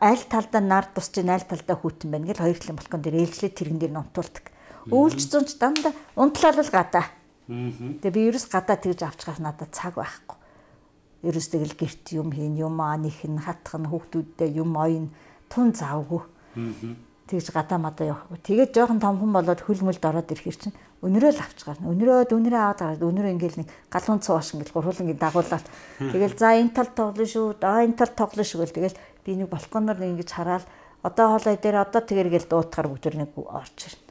Speaker 2: аль талдаа нар тусч аль талдаа хүүтэн байна гэл хоёр талын балкон дээр ээлжлээ тэрэн дээр нунтуулдаг. Өөлж зунч дандаа унтлал гадаа. Тэгээ би ерөөс гадаа тэгж авчгаас надад цаг байхгүй. Ерөөс тэгэл гэрт юм хийн, юм аних нь хатах нь хүүхдүүдтэй юм оён тун завгүй тэгж гадаа мадаа явахгүй. Тэгээд жоохон томхон болоод хөл мөлд ороод ирэхэр чинь өнөрөө л авч гарна. Өнөрөө өнөрөө аваад гараад өнөрөө ингээл нэг галуун цууш ингээл гурвуулангийн дагуулаад тэгэл за энэ тал тоглоно шүү. Аа энэ тал тоглоно шүү гэл тэгэл би нэг балконоор ингэж хараад одоо хоолой дээр одоо тэгэргээл дуутахаар бүгд нэг орж ирнэ.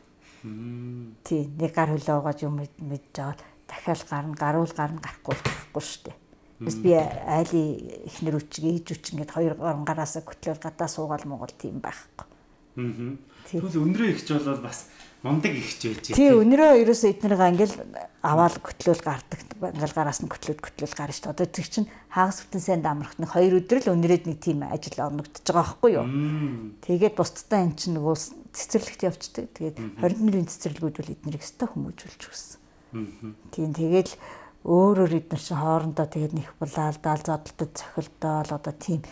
Speaker 2: Тий, нэг гар хөлөө угааж юм мэдж аваад дахиад гарна, гаруул гарна гарахгүй болохгүй шүү дээ. Бас би айлын ихнэр үчиг, ээж үчиг ингээд хоёр гараасаа көтлөөл гадаа суугаал монгол тийм байхгүй.
Speaker 1: Аа. Тэгвэл өнрөө ихч болоод бас мундаг ихч байж
Speaker 2: тий. Тий, өнрөө ерөөсөө эднэрийг ингээл аваад көтлөөл гардаг. Ингээл гараас нь көтлөөд көтлөөл гарна шүү дээ. Одоо тэр чинь хагас бүтэн сайн дамрахт нэг хоёр өдөр л өнрөөд нэг тийм ажил орногдож байгаа байхгүй юу? Тэгээд бусдаа эн чинь нөгөө цэцэрлэгт явцдаг. Тэгээд 21-ийн цэцэрлэгүүд бол эднэрийг өстой хүмүүжүүлж өгсөн. Тийм тэгээд өөрөөр эднэр чинь хоорондоо тэгээд нэг булаалдаал зодтолтод цохилдоол одоо тийм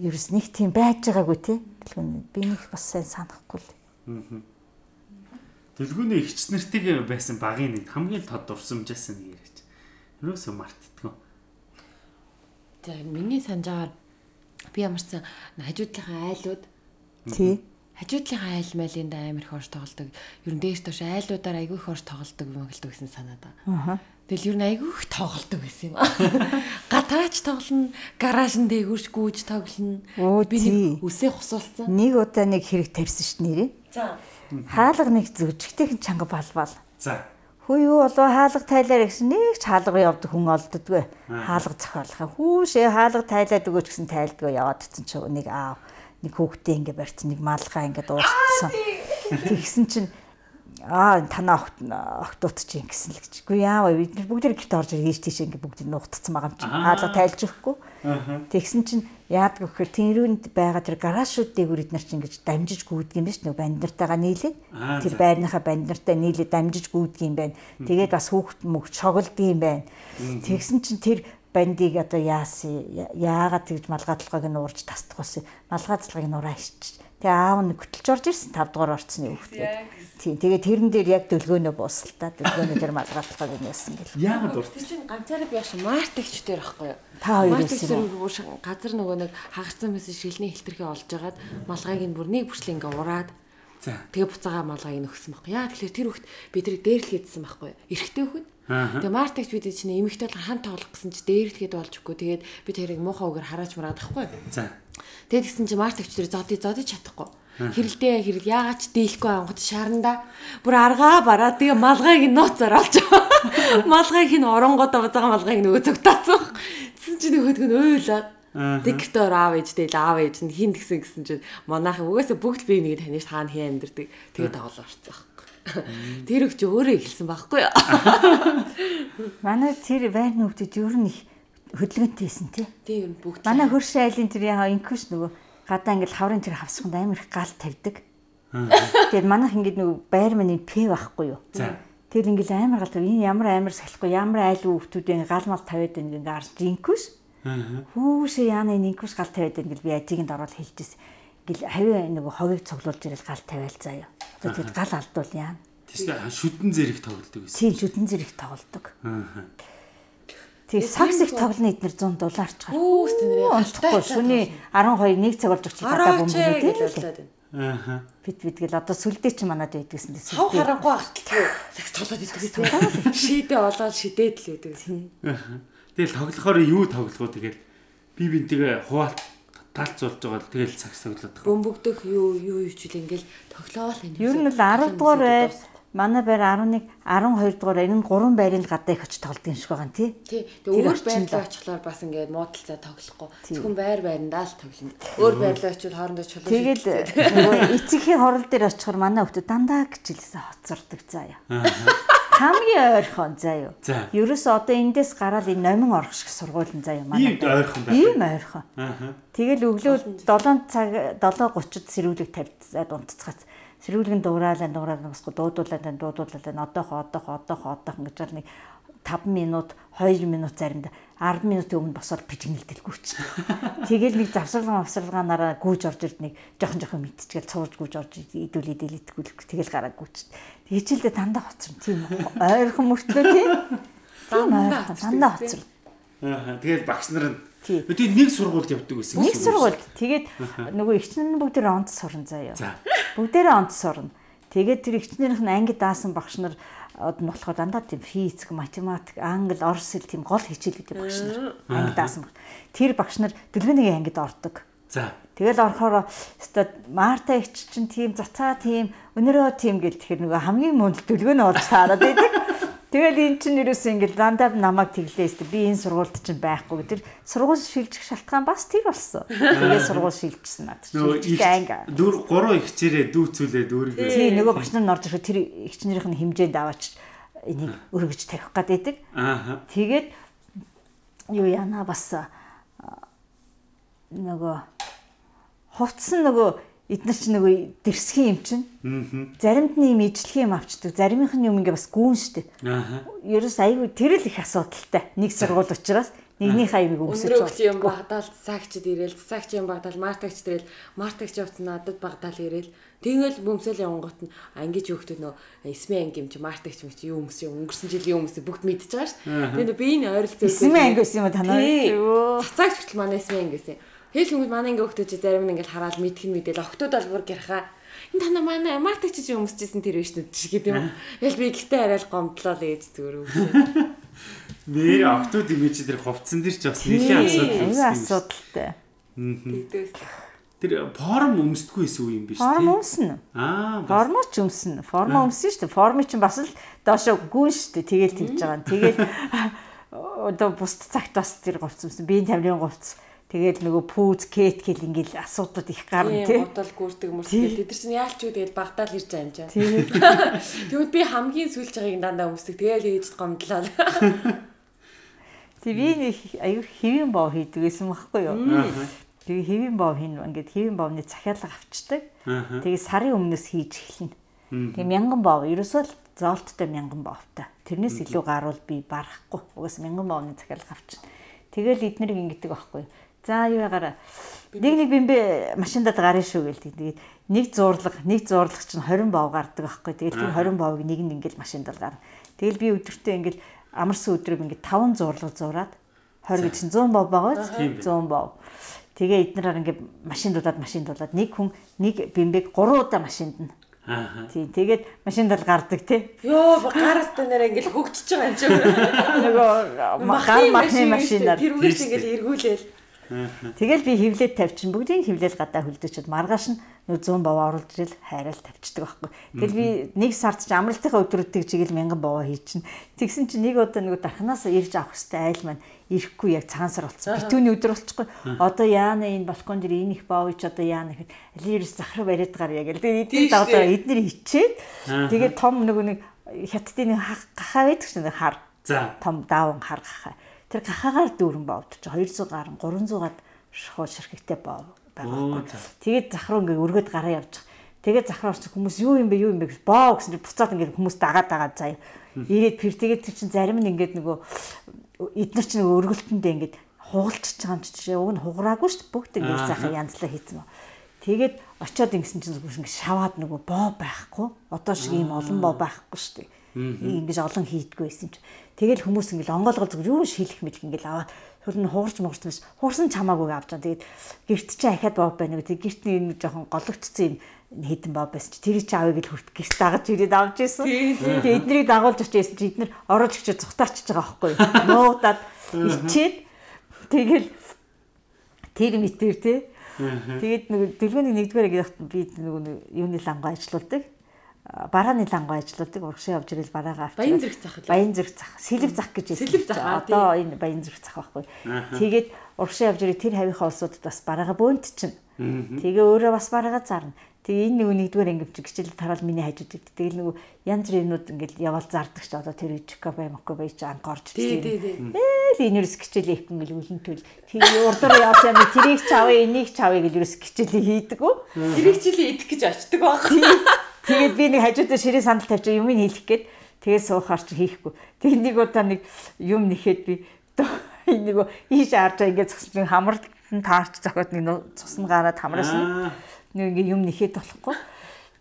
Speaker 2: ерөөс нэг тийм байж байгаагүй тий. Дэлгүүний би нэг бас сайн санахгүй л. Аа.
Speaker 1: Дэлгүүний ихч нартыг байсан багийн нэг хамгийн тод дурсамжаас нэг яриач. Ерөөсөө мартдаггүй.
Speaker 3: За миний санджаагаар би ямарсан хажуудлынхаа айлууд
Speaker 2: тий
Speaker 3: хажуудлынхаа айл майлын да амар их орж тоглодог. Ер нь дээрш тоош айлуудаар айгүй их орж тоглодог юм хэлдэг гэсэн санаад байгаа. Аа Тэгэл юу нэг айгүйх тоглолдог байсан юм аа. Гатаач тоглоно, гаражн дээгүүрч гүйж тоглоно. Би нэг үсээ хусуулсан.
Speaker 2: Нэг удаа нэг хэрэг тарьсан ш нэрээ. За. Хаалга нэг зүгчтэйхэн чанга балбал.
Speaker 1: За.
Speaker 2: Хүү юу болоо хаалга тайлаар гэсэн нэг ч хаалга явдаг хүн олддгүй. Хаалга зохиолох. Хүүшээ хаалга тайлаад өгөөч гэсэн тайлдгаа яваад цэн чи нэг аав нэг хүүхдээ ингээ барьсан нэг малгай ингээ дууссан. Тэгсэн чинь аа танаа огт огтуут чинь гэсэн л гэж. Үгүй яаваа бид нар бүгд гэрт орж ирж тийш ингээ бүгд нуугдцсан байгаа юм чинь. Хаалга тайлж өгөхгүй. Тэгсэн чинь яадаг вэхээр тэрүүнд байгаа тэр гараашууд дээгүүр эднэр чинь ингэж дамжиж гүйдэг юм биш нэг банднартайгаа нийлээ. Тэр байрныхаа банднартай нийлээ дамжиж гүйдэг юм байна. Тэгээд бас хүүхд мөгч шоглдог юм байна. Тэгсэн чинь тэр бандыг одоо яасан яагаад тэгж малгайдлагыг нь уурж тасдах вэ? Малгайдлагыг нь ураа ичж Тэгээ аав нь хөтлж орж ирсэн 5 дугаар орцны хүүхдээ. Тийм. Тэгээ тэрэн дээр яг дөлгөөнөө буусалтаа дөлгөөнөө тэр малгайлахыг нээсэн гэл.
Speaker 1: Яагаад урт?
Speaker 3: Тэр чинь ганцаараа би яаш мартагч дээр байхгүй юу?
Speaker 2: Та хоёр гэсэн.
Speaker 3: Газар нөгөө нэг хагарцсан мэс шилний хэлтэрхий олж агаад малгайг нь бүр нэг бүрчлээ ингээ ураад
Speaker 1: За.
Speaker 3: Тэгээ буцаага малгайг нь өгсөн байхгүй. Яа тэгэхээр тэр хүүхд бидрийг дээрлэгээдсэн байхгүй юу? Эрэгтэй хүүхд. Тэгээ мартагч бид чинь эмэгтэй бол хан тоглох гэсэн чи дээрлэгээд болж өгөхгүй. Тэгээд би тэрийг муухай үгээр харааж мараад байхгүй.
Speaker 1: За.
Speaker 3: Тэгээд гисэн чи мартагч тэр зодий зодий чадахгүй. Хэрэлдээ хэрэл яагаад ч дийлэхгүй ангууд шаранда бүр аргаа бараа тэгээ малгайг нь нууцаар олж малгайг нь оронгуудаа буцаага малгайг нөгөө цогтаацсан. Тэсэн чи нөгөөдг нь ойлаад Диктор аав ээжтэй л аав ээж нь хин гисэн гэсэн чинь манайхан угаасаа бүгд бие нэгэ таних хаана хий амьдэрдэг тэгээ тоглоо орцсон. Тэр өгч өөрөө эхэлсэн байхгүй юу?
Speaker 2: Манай тэр байрны хүүхдүүд ер нь их хөдөлгөөнтэйсэн тий.
Speaker 3: Тийм ер нь бүгд.
Speaker 2: Манай хөрш айлын тэр яа инкүш нөгөө гадаа ингээл хаврын тэр хавсганд амар их гал тавьдаг. Тэгээд манайх ингээд нөгөө байр маань п байхгүй юу?
Speaker 1: За.
Speaker 2: Тэр ингээл амар гал энэ ямар амар салахгүй ямар айл хүүхдүүд гал мал тавиад ингээд гарч инкүш. Хүүшээ яана инкүш гал тавиад ингээл би ажигэнд ороод хэлчихсэн. Ингээл хавь нөгөө хогийг цуглуулж ирэл гал тавиал заяа. Тэгээд гал алдвал яана.
Speaker 1: Тийм шүдэн зэрэг тоглодог гэсэн.
Speaker 2: Тийм шүдэн зэрэг тоглодог. Тэгээ сакс их тоглоно эднэр 100 долларч гар.
Speaker 3: Хүүс тэнэрээ
Speaker 2: Онцхгүй шүний 12 1 цаг болж очиж гадаа бөмбөг
Speaker 3: байна.
Speaker 1: Аа.
Speaker 2: бит бит гэл одоо сүлдээ чи манад байдгсэн дээ
Speaker 3: Хав
Speaker 2: сүлдээ.
Speaker 3: харанхуй ахтгүй сакс тоглоод идэг гэсэн. Шийдэ олоод шидээд л идэг гэсэн.
Speaker 1: Тэгэл тоглохоор юу тоглох вэ тэгэл би бинтгээ хуваалт талцуулж байгаа л тэгэл цагс тоглоод байгаа.
Speaker 3: Бөмбөгдөх юу юу юу ч үл ингээл тоглоол энэ.
Speaker 2: Ер нь л 10 дугаар байр манай байр 11 12 дугаар энэ нь 3 байрын гадаа их очиж тоглодог юм шиг байгаа юм тий.
Speaker 3: Тий. Тэгээ өөр байрлал очихлоор бас ингээд муудалцаа тоглохгүй. Зөвхөн байр байрандаа л тоглоно. Өөр байрлал очивол хоорондоо чулуу.
Speaker 2: Тэгэл эцгийн хорол дээр очихоор манай хүмүүс дандаа гिचлээсээ хоцордог заяа. Хамгийн ойрхон заяа.
Speaker 1: За.
Speaker 2: Ерөөс одоо эндээс гараад энэ номин орох шиг сургууль нь заяа манай.
Speaker 1: Ийм ойрхон байх.
Speaker 2: Ийм ойрхон.
Speaker 1: Аа.
Speaker 2: Тэгэл өглөө 7 цаг 7:30-д сэрүүлэг тавьцаад унтцгац. Сэрүүлэг нь дуурайлаа дуурайлаа басгүй дуудуулаад дуудуулаад одоохоо одоохоо одоохоо одоохоо гэж бол нэг 5 минут 2 минут заримдаа 10 минутын өмнө босоод пижигнэлдэлгүй ч. Тэгэл нэг завсарлага авсарлагаанаараа гүйж орж ирд нэг жоохон жоохон мэдчихэл цууж гүйж орж идүүл идэл итгэхгүй тэгэл гараагүй ч. Хичээлдээ дандаа хоцорно тийм ойрхон мөртлөө тийм. Тийм ойрхон дандаа хоцорно.
Speaker 1: Аа. Тэгээд багш нар нь тэгээд нэг сургуульд явдаг гэсэн.
Speaker 2: Нэг сургуульд тэгээд нөгөө ихчнэр нь бүгдээр онц сурна заяа.
Speaker 1: За.
Speaker 2: Бүгдээрээ онц сурна. Тэгээд тэр ихчнэрийнх нь анги даасан багш нар од нь болохоор дандаа тийм физик, математик, англи, орос хэл тийм гол хичээл гэдэг багш нар. Анги даасан багш. Тэр багш нар дэлгүүрийн ангид ордог.
Speaker 1: За.
Speaker 2: Тэгэл орохоор өстой Марта их чинь тийм цацаа тийм өнөрөө тийм гэл тэгэхээр нөгөө хамгийн мөнд дүлгөөнө олж таарад байдаг. Тэгэл эн чинь ерөөсөө ингээл дандаа намайг тэглээ өстой би энэ сургуульд чинь байхгүй тэр сургууль шилжих шалтгаан бас тэр болсон. Тэгээ сургууль шилжсэн над чинь.
Speaker 1: Нөгөө
Speaker 2: Шилжих анги.
Speaker 1: дүүр гурван ихчээрээ дүүцүүлээд өөрийгөө
Speaker 2: Тий нөгөө багш нар орж ирэх тэр ихчнэрийнх нь хэмжээнд аваач энийг өргөж тавих гад байдаг. Тэгээд юу яана бас нөгөө хувцсан нөгөө эдгээр чинь нөгөө дэрсхийн юм чинь.
Speaker 1: Аа.
Speaker 2: заримд нь юм ижлэх юм авчдаг заримынх нь юм ингээ бас гүүн штэ.
Speaker 1: Аа.
Speaker 2: ерөөс айгүй тэр л их асуудалтай. Нэг сургууль учраас нэгнийхээ аймыг өмсөж
Speaker 3: Өндрөөгч юм багдаал цагчд ирээл цагч юм багдаал мартагч ирээл мартагч явц надад багдаал ирээл тэгэл бөмсөл явангот нь ангиж хөөхтөд нөө эсмэ анги юм чи мартагч юм чи юу өмс юм өнгөрсөн жилийн өмс бүгд мэдчихэж байгаа ш. Тэгээд би энэ ойролцоо
Speaker 2: эсмэ анги гэсэн юм танаа.
Speaker 3: Цацаагч хүртэл манай эсмэ анги гэсэн. Хэл хүмүүс манай хөөхтөд чи зарим нь ингээл хараад мэдхэн мэдээл октод бол бүр гэрхаа энэ танаа манай мартагч чи өмсчихсэн тэр биш үү гэдэг юм. Тэгэл би гэхдээ арай л гомдлоо л ээж зүгээр үг.
Speaker 1: Нэр октод имиж тэр хувцсан дэр ч бас нэлийн асуудал үүсгэн юм.
Speaker 2: асуудалтай
Speaker 3: Тэгдээс.
Speaker 1: Тэр форм өмсдгүй эсвэл юм биш
Speaker 2: форм
Speaker 1: тий.
Speaker 2: өмснө
Speaker 1: Аа.
Speaker 2: Формо ч өмснө. Формо өмсөн шүү дээ. Форми чинь бас л доошо гүн шүү дээ. Тэгэл тэгж байгаа. Тэгэл одоо бусд цагт бас тэр говц өмсөн. Биеийн тамирын говц. Тэгэл нөгөө пүүз, кет гэл ингээл асуудууд их гарна тий.
Speaker 3: Тийм бодол гүрдэг мөрсгөл тэд нар чинь яалч юу тэгэл багтаал ирж байгаа юм чинь. Тэгвэл би хамгийн сүүлж байгааг дандаа өмсдөг. Тэгэл ээж гомдлоо.
Speaker 2: Тэг би нэг аюу хэвэн боо хийдэг гэсэн байхгүй юу? Тэгээ хэвэн боо хийн ингээд хэвэн боовны захиалга авчдаг. Тэгээ сарын өмнөөс хийж эхэлнэ. Тэгээ мянган боов ерөөсөө л зоолттой мянган боовтай. Тэрнээс илүү гарвал би барахгүй. Угаас мянган боовны захиалга авчна. Тэгэл эднэрийг ингэдэг байхгүй юу? За юу ягараа. Нэг нэг бимбэ машиндаа гарна шүү гээл. Тэгээд нэг зуурлага, нэг зуурлага чинь 20 бов гардаг байхгүй. Тэгээд тэр 20 бовыг нэг нь ингээл машиндаа гарна. Тэгэл би өдөртөө ингээл амарсан өдрөг ингээд 5 зуурлага зураад 20 гэж чинь 100 бов байгаа
Speaker 1: Тийм
Speaker 2: биз? 100 бов. Тэгээ эднэрээр ингээд машин дуулаад машин дуулаад нэг хүн нэг бимбэг 3 удаа машинд нь.
Speaker 1: Аа.
Speaker 2: Тийм тэгээд машинд л гардаг тий.
Speaker 3: Йоо гараастай нэрээ ингээл хөгжиж байгаа юм чинь.
Speaker 2: Нөгөө гар махны машинаар
Speaker 3: Тэр чинь ингээл эргүүлээл.
Speaker 2: Тэгэл би хевлээд тавьчин бүгдийг хевлээл гадаа хөлдөчөд маргааш нь нөө 100 бов оруулж ирэл хайраал тавьчихдаг байхгүй. Тэгэл би нэг сард ч амралтынхаа өдрүүдийг чигээл мянган бовоо хийчин. Тэгсэн чинь нэг удаа нөгөө дарханаас ирж авах хэвээр айл маань ирэхгүй яг цаансар болцсон. Битүүний өдөр болчихгүй. Одоо яана энэ балкон дээр энэ их баавч одоо яана гэхэд алирс захрав бариад гарья гэл. Тэгээд эдгээр даваа эднэр хичээд тэгээд том нөгөө нэг хятадын гахаа байдаг шүү дээ хар. За том даавн хар гахаа. Тэр гахаагаар дүүрэн боовдож 200 гарan 300 гад шахуу ширхэгтэй боов байгаа. Тэгээд захруу ингээ өргөд гараа явж. Тэгээд захруу орч хүмүүс юу юм бэ юу юм бэ гэж боо гэсэн чинь буцаад ингээ хүмүүс дагаад дагаад заяа. Ирээд пэр тэгээд тэр чинь зарим нь ингээд нөгөө эдгээр чинь өргөлтөндөө ингээд хугалчихж байгаа юм чи уг нь хугараагүй шүү дээ бүгд ингээд сайхан янзлаа хийцэн ба. Тэгээд очиод ингэсэн чинь зүгээр ингээд шаваад нөгөө боо байхгүй. Одоо шиг ийм олон боо байхгүй шүү дээ. Ингэж олон хийдгүй байсан чинь. Тэгэл хүмүүс ингээд онгоолгол зүгээр юу шилэх мэлх ингээд аваад хөрн хугарч муурч биш. Хуурсан чамаагүй авч байгаа. Тэгээд гэрт чи ахаад боо байна гэдэг. Гэртний энэ жоохон гологдсон юм хитэн боо байсан чи тэр чи авъя гэж хүрт гэрт дагаж ирээд авч ирсэн. Тэгээд эднийг дагуулж очижсэн чи эднэр ороод очиж зүхтаарч байгаа байхгүй юу. Нуудаад ичээд тэгэл тэр мэтэр те. Тэгээд нэг дэлгөөний нэгдүгээр яг би нэг юуны лангаа ажиллаулдаг барааны лангуу ажилладаг урагшаа явж ирэл бараагаа авчих.
Speaker 3: Баян зэрэг зах.
Speaker 2: Баян зэрэг зах. Сэлэв зах гэж хэлсэн. Сэлэв зах. Одоо энэ баян зэрэг зах байхгүй. Тэгээд урагшаа явж ирэл тэр хавийнхаа улсуудад бас бараагаа бөөнт чинь. Тэгээ өөрөө бас бараагаа зарна. Тэгээ энэ нөгөө нэгдүгээр ангимч гिचэл тарал миний хажууд өгд. Тэгэл нөгөө янз бүрийн юмнууд ингээд яваал зардаг ч одоо тэр чека баймаггүй бай чи анх орж
Speaker 3: ирсэн.
Speaker 2: Ээл энэ юус гिचэл ихэнх өлгөлн төл. Тэг урдуур явж яа тэрийг ч авъя энийг ч авъя гэж юус гिचэл хийдэггүй.
Speaker 3: Тэрийг ч л идэх гэж очдөг баг.
Speaker 2: Тэгээд би нэг хажуудаа ширээ сандал тавьчих юм хэлэх гээд тэгээд суухаар чи хийхгүй. Тэгээд нэг удаа нэг юм нэхэд би нэг ийш харж байгаа ингээд зогсож хамар таарч зохиод нэг цусна гараад хамраас нэг ингээд юм нэхэд болохгүй.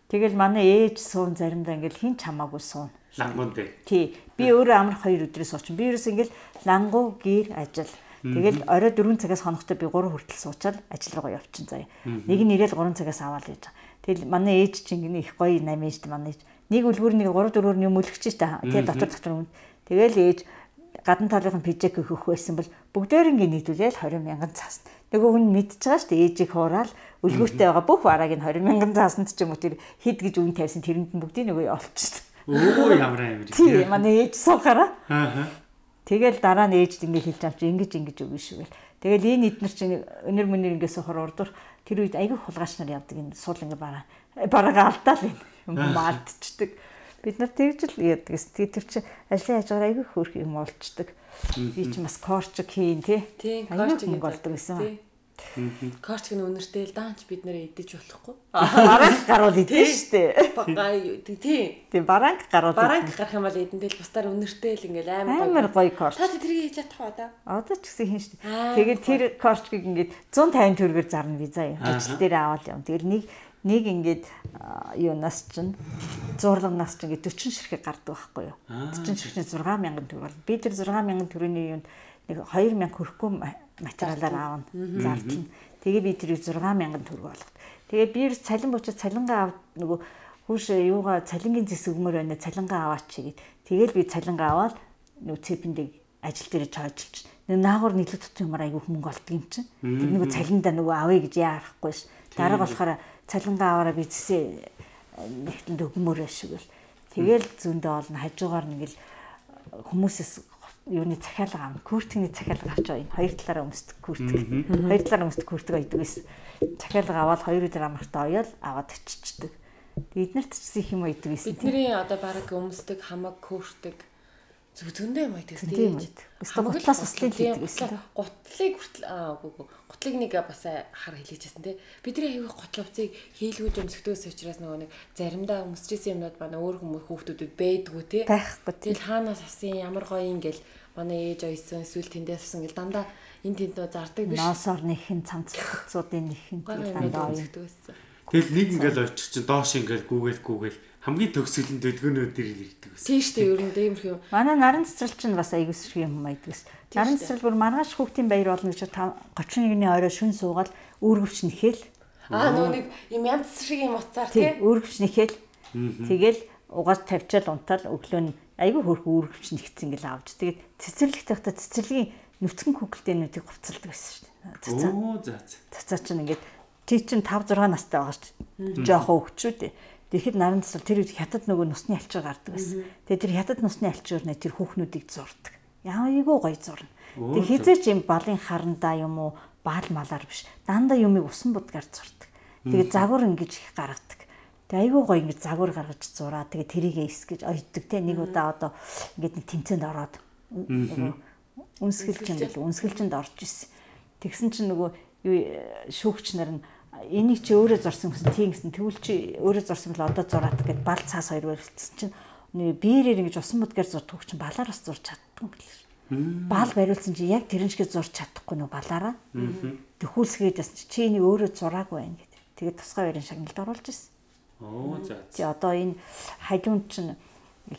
Speaker 2: Тэгэл манай ээж суун заримдаа ингээд хин чамаагүй суун.
Speaker 1: Лангуун дээр.
Speaker 2: Тий. Би өөрөө амрах хоёр өдрөөс суучин. Би ерөөс ингээд лангуу гэр ажил Тэгэл орой 4 цагаас хоногтой би 3 хүртэл суучаад ажил руугаа явчихсан заяа. Нэг нь ирээл 3 цагаас аваад яаж. Тэгэл манай ээж чинь гинэ их гоё шүү дээ манай ээж. Нэг үлгүүр нэг 3 4-өөр юм үлгэж та. Тэгээ дотор дотор. Тэгэл ээж гадна талынхын пижак өгөх байсан бол бүгдээрингээ нийтүүлээл 20 мянган цаас. Нөгөө хүн мэдчихэж байгаа шүү дээ ээжийг хураал үлгүүртэй байгаа бүх барааг нь 20 мянган цаасанд ч юм уу тэр хэд гэж үн тавьсан тэрэнд нь бүгдийг нөгөө олчихсон.
Speaker 1: Өө ямар амир.
Speaker 2: Тий, манай ээж суухаараа. Аа. Тэгэл дараа нь ээжд ингэ хэлж авч ингэж ингэж өгнө шүү гэл. Тэгэл энэ эднэр чинь өнөр мөнөр ингээс сохор урдуур тэр үед айгүй хулгайч нар явдаг энэ суул ингээ бараа бараагаа алдаал юм маалтчдаг. Бид нар тэгж л яадаг. Тэр чи ажлын хажуугаар айгүй хөөрх юм олцдог. Би ч бас корчик хийн тий.
Speaker 3: Айгүй
Speaker 2: мөнгө олдог гэсэн.
Speaker 3: Корчиг нь үнэртэй л даанч бид нэр идэж болохгүй.
Speaker 2: Баранг гаруул идэх штэ.
Speaker 3: Бага тий.
Speaker 2: Тий баранг гаруул.
Speaker 3: Баранг гарах юм бол эдэндээ л бусдаар үнэртэй л ингээл
Speaker 2: амар амар гоё корч.
Speaker 3: Та тэрийг хийж чадах уу да?
Speaker 2: Одоо ч гэсэн хийн штэ. Тэгээд тэр корчгийг ингээд 150 төгрөгөөр зарна виза юм. Ажил дээр аваад юм. Тэгэл нэг нэг ингээд юунаас чинь зурлагнаас чинь ингээд 40 ширхэг гардаг байхгүй юу? 40 ширхний 6000 төгрөг. Би тэр 6000 төгрөгийн юунд нэг 2000 хөрөхгүй материалаар аавна зарлна. Тэгээ би тэрийг 6000 төгрөг болгох. Тэгээ би цалин буучаад цалингаа аваад нөгөө хүүш юугаа цалингийн зэс өгмөр байна цалингаа аваач гэгээд тэгэл би цалингаа аваад нөгөө цэпэндээ ажил дээр чойжилж нэг наагур нийлүү тутын юмар айгүй мөнгө олдго юм чинь. Тэр нөгөө цалиндаа нөгөө авъя гэж яарахгүй ш. Дараа болохоор цалингаа аваараа бизнесээ нэгтэнд өгмөр шиг л. Тэгэл зөндөө олно хажуугаар нэг л хүмүүсээс юуны захиалга аав. Куртгийн захиалга авч байгаа. Хоёр талаараа өмсдөг куртг. Хоёр талаараа өмсдөг куртг байдаг гэсэн. Захиалга аваад хоёр өдөр амрахтаа оёол аваад очичдаг. Эднэрт ч их юм байдаг гэсэн.
Speaker 3: Бидний одоо баг өмсдөг хамаг куртг Зүгтөндөө юм байдаг тийм.
Speaker 2: Гутлаас услын хийдэг гэсэн.
Speaker 3: Гутлыг хүртэл аа үгүй үгүй. Гутлыг нэг бас хар хэлээчсэн тийм. Бидний аягүй гутал хувцыг хийлгүүж өмсгдөөс учраас нөгөө нэг заримдаа өмсчихсэн юмнууд манай өөр хүмүүс хүүхдүүдэд байдгүй тийм.
Speaker 2: Байхгүй.
Speaker 3: Тэгэл хаанаас авсан ямар гоё ингээл манай ээж ойсон эсвэл тэндээс авсан гэл дандаа энэ тэндөө зардаг
Speaker 2: биш. Ноосоор нэхэн цамцлцуудын нэхэн
Speaker 3: дандаа өмсгдөөс.
Speaker 1: Тэгэл нэг ингээл очих чинь доош ингээл гүүгээл гүүгээл хамгийн төгсгөл нь дэлгөөнүүд дээр л ирдэг
Speaker 3: гэсэн. Тийм шүү дээ, ер нь тиймэрхүү юм.
Speaker 2: Манай наран цэцэрлэг чинь бас аягүй сэрх юм майдгээс. Наран цэцэрлэг бүр маргааш хүүхдийн баяр болно гэж 31-ний орой шүн суугаад үүргэвч нэхэл.
Speaker 3: Аа нөө нэг юм янз шиг юм утсаар тий.
Speaker 2: Үүргэвч нэхэл. Тэгэл угаас тавьчаал унтаал өглөө нь айгүй хөрх үүргэвч нэгц ингээл авч тэгээд цэцэрлэгт байхдаа цэцэрлэгийн нүцгэн хүүхэлдээнүүдийг хувцалдаг байсан шүү
Speaker 1: дээ. Оо за за.
Speaker 2: Цацаа чинь ингээд тий чин 5 6 настай байгаа шүү дээ. Жохон хөвчүүд. Тэгэхэд наран цэцэр тэр үед хятад нөгөө нусны алчаар гардаг байсан. Тэгээд тэр хятад нусны алчаар нэ тэр хүүхнүүдийг зурдаг. Яа айгүй гоё зурна. Тэг хизээч юм балын харандаа юм уу баал малаар биш. Дандаа юмыг усан будгаар зурдаг. Тэгээд загвар ингэж их гаргадаг. Тэгээ айгүй гоё ингэж загвар гаргаж зураа. Тэгээ тэрийгээ эс гэж ойддаг те нэг удаа одоо ингэж нэг тэмцээнд ороод үнсгэлж юм бэл үнсгэлжинд орж исэн. Тэгсэн чинь нөгөө шүүгч нар нь энийг чи өөрөө зорсон гэсэн тийм гэсэн тэгвэл чи өөрөө зорсон бол одоо зураадаг гэд бал цаас хоёр барилдсан чинь биерээр ингэж усан модгаар зурдаг чинь балаараас зурч чаддаг юм бэл. Баал бариулсан чи яг тэрэн шиг зурч чадахгүй нөө балаараа. Тэхүүлсгээд бас чи энийг өөрөө зураагүй байх гэдэг. Тэгээд тусгай барин шагналд оруулж ирсэн.
Speaker 1: Оо за.
Speaker 2: Тий одоо энэ халиун чинь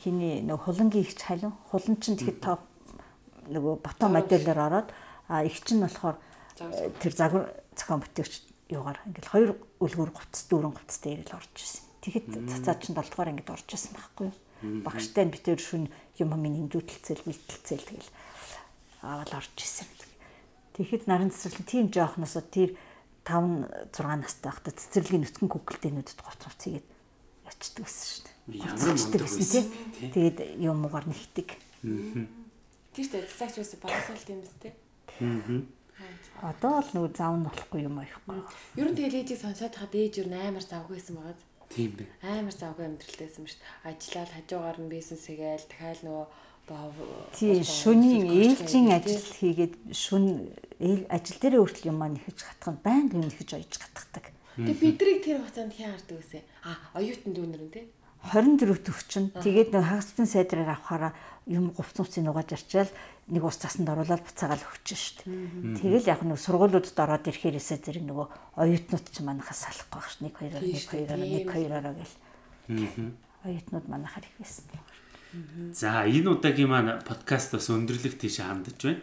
Speaker 2: хиний нэг хулангийн ихч халиун. Хулан чинь тэгэхэд топ нөгөө бото модельээр ороод а их чинь болохоор тэр загвар зохион бүтээгч юугаар ингээл хоёр үлгөр говц дүүрэн говц дээр л орж ирсэн. Тэгэхэд цацаа чинь 7 дугаар ангид орж ирсэн байхгүй юу? Багштай нь битэр шүн юм хамгийн нэмдүүлэлцэл бэлтэлцэл тэгэл аваад орж исэн. Тэгэхэд наран цэцэрлэг тийм жоохноос тэр 5 6 настай байхдаа цэцэрлэгийн нүцгэн күгэлтээнүүдэд гоцовц игээд ячдаг гэсэн шүү дээ. Ямар мундаг гэсэн тий. Тэгээд юмугаар нэгдэг.
Speaker 3: Тэр тэ цэцэгч бас балансалт юм зү тий.
Speaker 2: Аа. Одоо л нөгөө зав нь болохгүй юм аяхгүй.
Speaker 3: Ер нь тэгээд ээжийг сонсоод хаад ээж юу амар завгүй байсан байгаа.
Speaker 1: Тийм бэ.
Speaker 3: Амар завгүй амьдралтэйсэн ба шүү. Ажиллаад хажуугаар нь бизнесээгээл дахиад нөгөө
Speaker 2: тий шөнийн ээлжийн ажил хийгээд шүн ажил дээрээ хүртэл юм маань нэхэж хатгах нь байнга юм нэхэж ойж хатгадаг.
Speaker 3: Тэгээ бидрийг тэр хугацаанд хяа гардаг үсэ. А оюутан дүүнэр нь тий
Speaker 2: 24 төвчин тэгээд нэг хагасцсан сайдраар авахаараа юм говцонцыг нугааж арчаал нэг ус цасанд оруулаад буцаагаал өгч дээ. Тэгэл яг нэг сургуулиудад ороод ирэхээрээсээ зэрэг нөгөө оюутнууд ч манахаас салахгүй багш нэг хоёроор нэг хоёроор нэг хоёроор гэл. Оюутнууд манахаар их байсан.
Speaker 1: За энэ удаагийн маань подкаст бас өндөрлөх тийш хандж байна.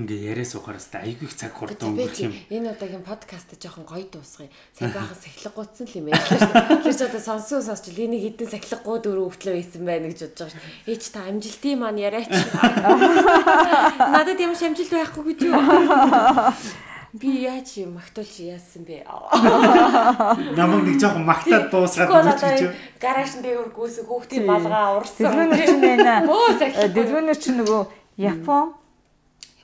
Speaker 1: Ингээ яриа сухараас та айгүй их цаг хурдан өнгөрөх юм.
Speaker 3: Энэ удаагийн подкаст жоохон гоё дуусгая. Сайн баахан сахилга гутсан л юм байна. Тэр ч одоо сонсон сонсч энийг хідэн сахилга гууд өрөө өвтлөө ийсэн байна гэж бодож байгаа шин. Ээж та амжилтын маань яриач. Надад юм амжилт байхгүй гэж юу? Би яаж магтуулж яасан бэ?
Speaker 1: Намайг нэг жоохон магтаад дуусгаад өгч гэж.
Speaker 3: Гараашн дээр гүйсэг хүүхдийн малгай урсан.
Speaker 2: Дэлгүүнэр чинь байна. Дэлгүүнэр чинь нөгөө Япон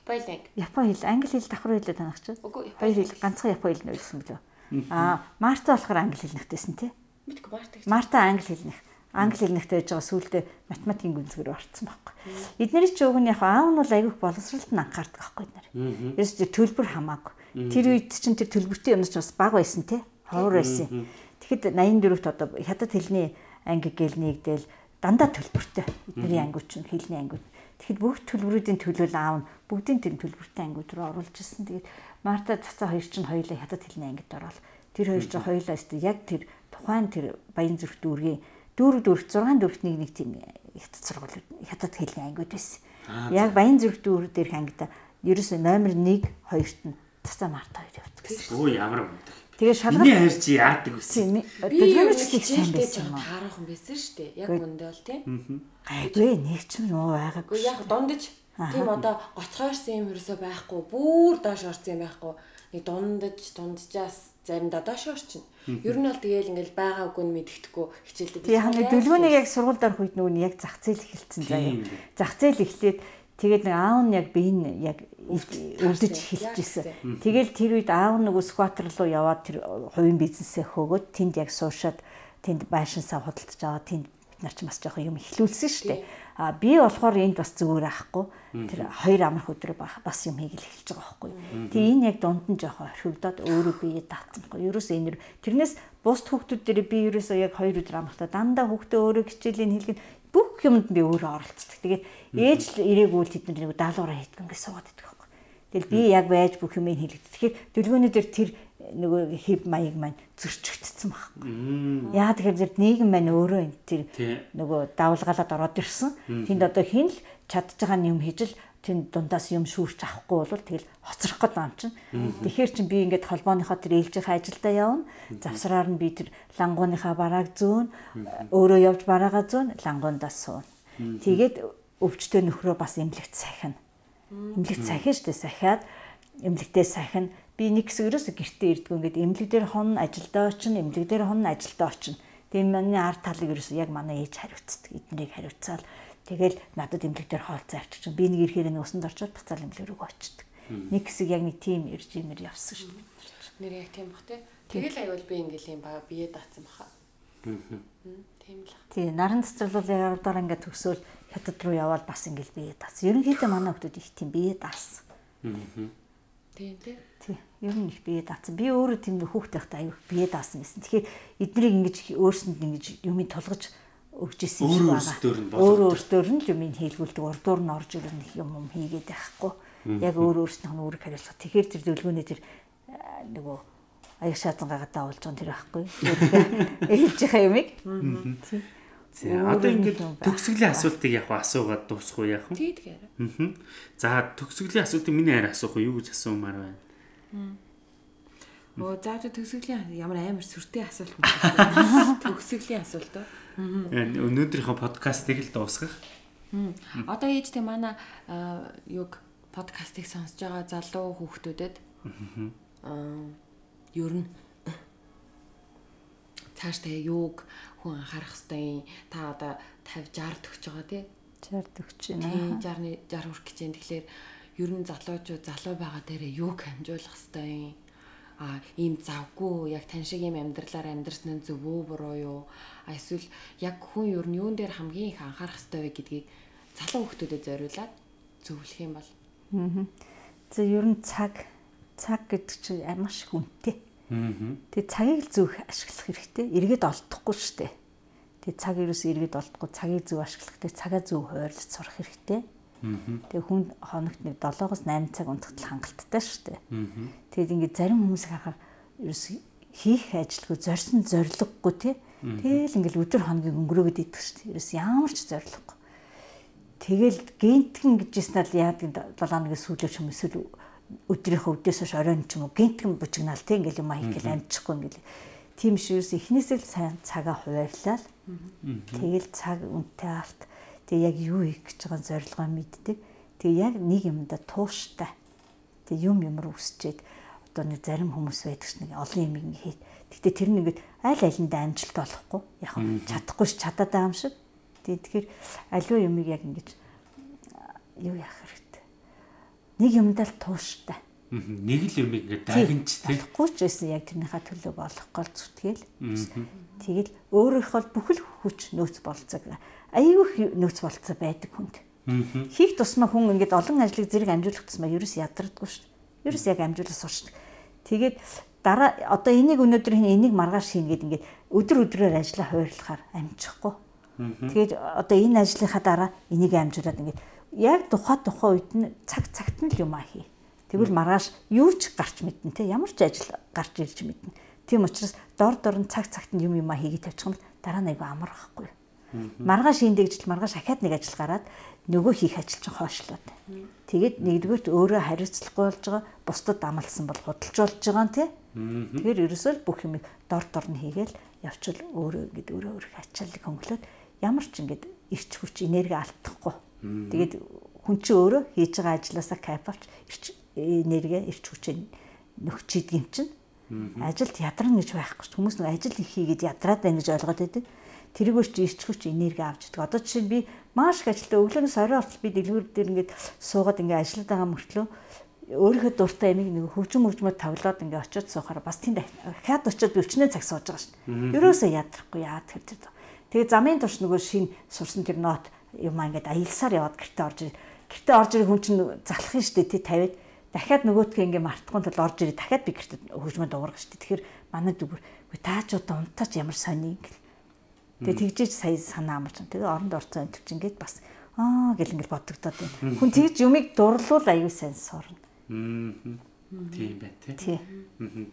Speaker 3: Япон хэл.
Speaker 2: Япон хэл, англи хэл давхар хэлээ танах чинь.
Speaker 3: Үгүй.
Speaker 2: Хоёр хэл ганцхан Япон хэл нөлсөн билүү? Аа, Марта болохоор англи хэл нэгтэйсэн тий.
Speaker 3: Мэдгүй Марта.
Speaker 2: Марта англи хэл нэх. Англи хэл нэгтэй байж байгаа сүулдэ математикийн гүнзгэр орцсон байхгүй. Эднэрийн ч өгн яг аав нь бол айгүйх боловсролт нь анхаардаг байхгүй эднэр. Ерөөс тэр төлбөр хамаагүй. Тэр үед чинь тэр төлбөртэй юм ч бас бага байсан тий. Ховор байсан. Тэгэхэд 84-т одоо хятад хэлний анги гэл нэгдэл дандаа төлбөртэй. Эдний ангиуч нь хэлний ангиуч. Тэгэхэд бүх төлбөрүүдийн төлөөл аав нь бүгдийн тэр төлбөртэй ангиуд руу оруулж ирсэн. Тэгээд Марта цацаа хоёр чинь хоёулаа хятад хэлний ангид ороод тэр хоёр чинь хоёулаа өстө яг тэр тухайн тэр баян зүрх дүүргийн дүүрэг дүүрэг 6 дүүрэгт нэг нэг тийм хятад сургууль хятад хэлний ангиуд байсан. Яг баян зүрх дүүрэг дээрх ангида ерөөсөө номер 1 2-т нь цацаа Марта хоёр явдаг гэсэн.
Speaker 1: Өө ямар мундаг.
Speaker 2: Тэгээ шалгал
Speaker 1: Миний хайр чи яадаг үсэн.
Speaker 2: Дэлгэрч сайн байсан юм аа.
Speaker 3: Таарах юм байсан шүү дээ. Яг үндэ бол тийм.
Speaker 2: Гайгүй нэг ч юм уу байгаагүй.
Speaker 3: Яг дундаж тийм одоо гоцгойрсон юм ерөөсөө байхгүй. Бүүр доош орсон юм байхгүй. Нэг дундаж дунджаас заримдаа доош орчин. Ер нь бол тэгээл ингээл байгаа үгүй нь мэддэхгүй хичээлдэг.
Speaker 2: Яг нэг дөлгөөнийг яг сургуульд орох үед нөгөө яг зах зээл эхэлсэн заяа. Зах зээл эхлээд тэгээд нэг аав нь яг би энэ яг өвдөж эхэлж исэн. Тэгэл тэр үед аав нөгөө скватер руу яваад тэр хувийн бизнесээ хөөгөөд тэнд яг суушаад тэнд байшинсаа худалдаж аваад тэнд бид нар ч бас жоохон юм эхлүүлсэн шүү дээ. А би болохоор энд бас зүгээр аахгүй. Тэр хоёр амрах өдрөө бас юм хийгэл эхэлж байгаа байхгүй. Тэгээ энэ яг дунд нь жоохон орхигдоод өөрөө бие даацсангүй. Ерөөсөө энэ тэрнээс бус хүүхдүүд дээр би ерөөсөө яг хоёр өдөр амрахтаа дандаа хүүхдээ өөрөө хичээлийн хэлгэн бүх юмд би өөрөө оролцдог. Тэгээд ээж л ирээгүй тэд нэг даалгавраа хийдэг ингээд суугаад Тэгэл би яг байж бүх юм хэлэгдэх. Тэгэхээр дэлгөөний дээр тэр нөгөө хев маяг маань зөрчигдсэн байхгүй. Яа тэгэхээр зэрэг нийгэм маань өөрөө тэр нөгөө давлгалаад ороод ирсэн. Тэнд одоо хин л чадж байгаа юм хийж л тэнд дундаас юм шүүрч авахгүй бол тэгэл хоцрох гээд ам чинь. Тэгэхээр чин би ингээд холбооныхоо тэр ээлжийнхаа ажилдаа явна. Завсраар нь би тэр лангууныхаа барааг зөөн өөрөө явж бараагаа зөөн лангуундаас суун. Тэгээд өвчтөе нөхрөө бас эмнэлэгт сахина. Эмнэлэгт сахин штэ сахиад эмнэлэгтээ сахин би нэг хэсэг ерөөсө гэртээ ирдгүү ингээд эмнэлэг дээр хон ажилдаа очино эмнэлэг дээр хон ажилдаа очино. Тэгээд миний ард талыг ерөөсө яг манай ээж хариуцдаг. Эднийг хариуцаал тэгэл надад эмнэлэг дээр хоолцоо авчиж би нэг ирэхээр нь усанд орчоод буцаал эмнэлэг рүү очдөг. Нэг хэсэг яг нэг тим ирж имэр явсан шүү дээ.
Speaker 3: Нэр яг тийм бах тий. Тэгэл аюул би ингээл юм баа бие даацсан баха. Тийм л.
Speaker 2: Тий, наран цэцэрлүүлийн явдаар ингээд төгсөөл хятад руу яваад бас ингээл бие даасан. Ерөнхийдөө манай хүмүүс их тийм бие даасан.
Speaker 3: Аа. Тийм тий.
Speaker 2: Тий. Ер нь их бие даасан. Би өөрөө тийм хүүхдээ байхдаа аюу бие даасан гэсэн. Тэгэхээр эднийг ингэж өөрсөнд ингэж юм тулгаж өгч исэн
Speaker 1: юм байна.
Speaker 2: Өөр өөртөөр нь юм хийлгүүлдэг. Урдуур нь орж ирэх нэг юм юм хийгээд байхгүй. Яг өөр өөрснийх нь үүрэг хариуцлага. Тэгэхээр тэр дэлгүүнээ тэр нөгөө аяг шаазан гагатаа олж байгаа тэр байхгүй. Ээлж байгаа юмыг.
Speaker 1: За одоо ингээд төгсгөлийн асуултыг яг асуугаад дуусах уу яах вэ?
Speaker 3: Тий тэгэхээр.
Speaker 1: Аа. За төгсгөлийн асуултыг миний хараа асуух уу юу гэж асуумаар байна.
Speaker 3: Оо за төгсгөлийн ямар амар сүртэй асуулт юм бэ? Төгсгөлийн асуулт уу?
Speaker 1: Өнөөдрийнхөө подкастыг л дуусгах.
Speaker 3: Одоо ээж тэ манай юг подкастыг сонсож байгаа залуу хүүхдүүдэд аа ер нь цаашдаа юуг хүн анхаарах хэвтэй та одоо 50 60 төгсөж байгаа тий
Speaker 2: 60 төгсөж байна.
Speaker 3: Тий 60 60 хүрэх гэж байна. Тэгэхээр ер нь залуучууд залуу байгаа дээрээ юуг хамжуулах хэвтэй а ийм завгүй яг тань шиг юм амьдралаар амьдрсан нь зөв үү буруу юу а эсвэл яг хүн ер нь юун дээр хамгийн их анхаарах хэвтэй вэ гэдгийг залуу хүмүүстэд зориулаад зөвлөх юм бол
Speaker 2: аа. За ер нь цаг цаг гэдэг чинь маш их үнэтэй. Тэгээ цагийг л зөв ашиглах хэрэгтэй. Иргэд олдохгүй шүү дээ. Тэгээ цаг ерөөс иргэд олдохгүй цагийг зөв ашиглахтэй цагаа зөв хуваарлаж сурах хэрэгтэй. Тэгээ хүн хоногт нэг 7-оос 8 цаг унтахтал хангалттай шүү дээ. Тэгээд ингээд зарим хүмүүс хахаар ерөөс хийх ажилгүй зорьсон зориггүй тий. Тэгэл ингээл өдөр хоногийг өнгөрөөгд идэх шүү дээ. Ерөөс ямар ч зориггүй. Тэгэл гентгэн гэж яснаа яадаг 7 хоногийн сүүлч юм эсвэл өдрийнхөө өдөөс хойш оройн ч юм уу гинтгэн бужигнаал тийм ингээл юм хийгээл амжихгүй ингээл тийм шивс эхнээсээ л сайн цагаа хуваарлал тэгэл цаг үнтэй алт тэгээ яг юу хийх гэж байгаа зорилгоо мэддэг. Тэгээ яг нэг юмда тууштай. Тэгээ юм юмр үсчээд одоо нэг зарим хүмүүс байдаг ш нэг олон юм ингэ хийх гэхдээ тэр нь ингээд аль алиндаа амжилт олохгүй. Яг чадахгүй ш чадаад байгаа юм шиг. Тэгэхээр аливаа юмыг яг ингэж юу яах нэг юмдаа л тууштай.
Speaker 1: Нэг л юм ингээд дагнч
Speaker 2: тийм. Болохгүй ч байсан яг тэрнийхээ төлөө болох гол зүтгэл. Тэгэл өөрөөхөө бүхэл хүч нөөц болцог. Аюух нөөц болцоо байдаг хүнд. Хийх тусмаа хүн ингээд олон ажлыг зэрэг амжуулах тусмаа ерөөс ядардаггүй шүү дээ. Ерөөс яг амжуулах сурчдаг. Тэгээд дараа одоо энийг өнөөдөр энийг маргааш хийнэ гэд ингээд өдөр өдрөөр ажиллаа хуваарлахаар амжихгүй. Тэгээд одоо энэ ажлынхаа дараа энийг амжуулаад ингээд яг тухай тухай үед нь цаг цагт нь л юм аа хий. Тэгвэл маргааш юу ч гарч мэднэ те ямар ч ажил гарч ирж мэднэ. Тийм учраас дор дор нь цаг цагт нь юм юм аа хийгээд тавьчих юм бол дараа нь айгүй амархгүй. Маргааш хийдэг ажил маргааш ахаад нэг ажил гараад нөгөө хийх ажил чинь хойшлоод. Тэгээд нэгдүгürt өөрөө хариуцлахгүй болж байгаа бусдад амлсан бол худалж болж байгаа нь тий. Тэгэхээр ерөөсөө л бүх юм дор дор нь хийгээл явчвал өөрөө ингэдэг өөрөө өөрөө ачааллыг хөнгөлөөд ямар ч ингэдэг ирч хүч энерги алдахгүй Тэгээд хүн чинь өөрөө хийж байгаа ажлаасаа кайф авч ирч энерги ирч хүчээ нөхч идэгм чинь ажилд ядарна гэж байхгүй ч хүмүүс нэг ажил их хийгээд ядраад байна гэж ойлгоод байдаг. Тэрийгээр чи ирч хүч энерги авч идэг. Одоо жишээ нь би маш их ажилтаа өглөөний сорой ортол би дэлгүүр дээр ингээд суугаад ингээд ажиллаад байгаа мөртлөө өөрийнхөө дуртай ямиг нэг хөгжим хөгжмөд тавлаад ингээ очиод суухаар бас тийм дахиад очиод би өчнөө цаг сууж байгаа шин. Ерөөсөө ядрахгүй яа тэр. Тэгээ замын турш нөгөө шин сурсан тэр нот юм аа ингээд аялсаар яваад гэрте орж гэрте орж ирэх хүн чинь залах шүү дээ тий тавиад. Дахиад нөгөөтгөө ингээ мартахгүй тул орж ирээ дахиад би гэрте хөгжмөд уургах шүү дээ тэгэхээр манай дүгүр таа ч удаа унтаач ямар сони ингээл тэгээ тэгжээж сая санаа амарч тэгээ оронд орцсон энэ чинь ингээд бас аа гэл ингээл бодогдоод байна. Хүн тэгж юмыг дурлуул аюу сайн сурна
Speaker 1: тийм бай тий.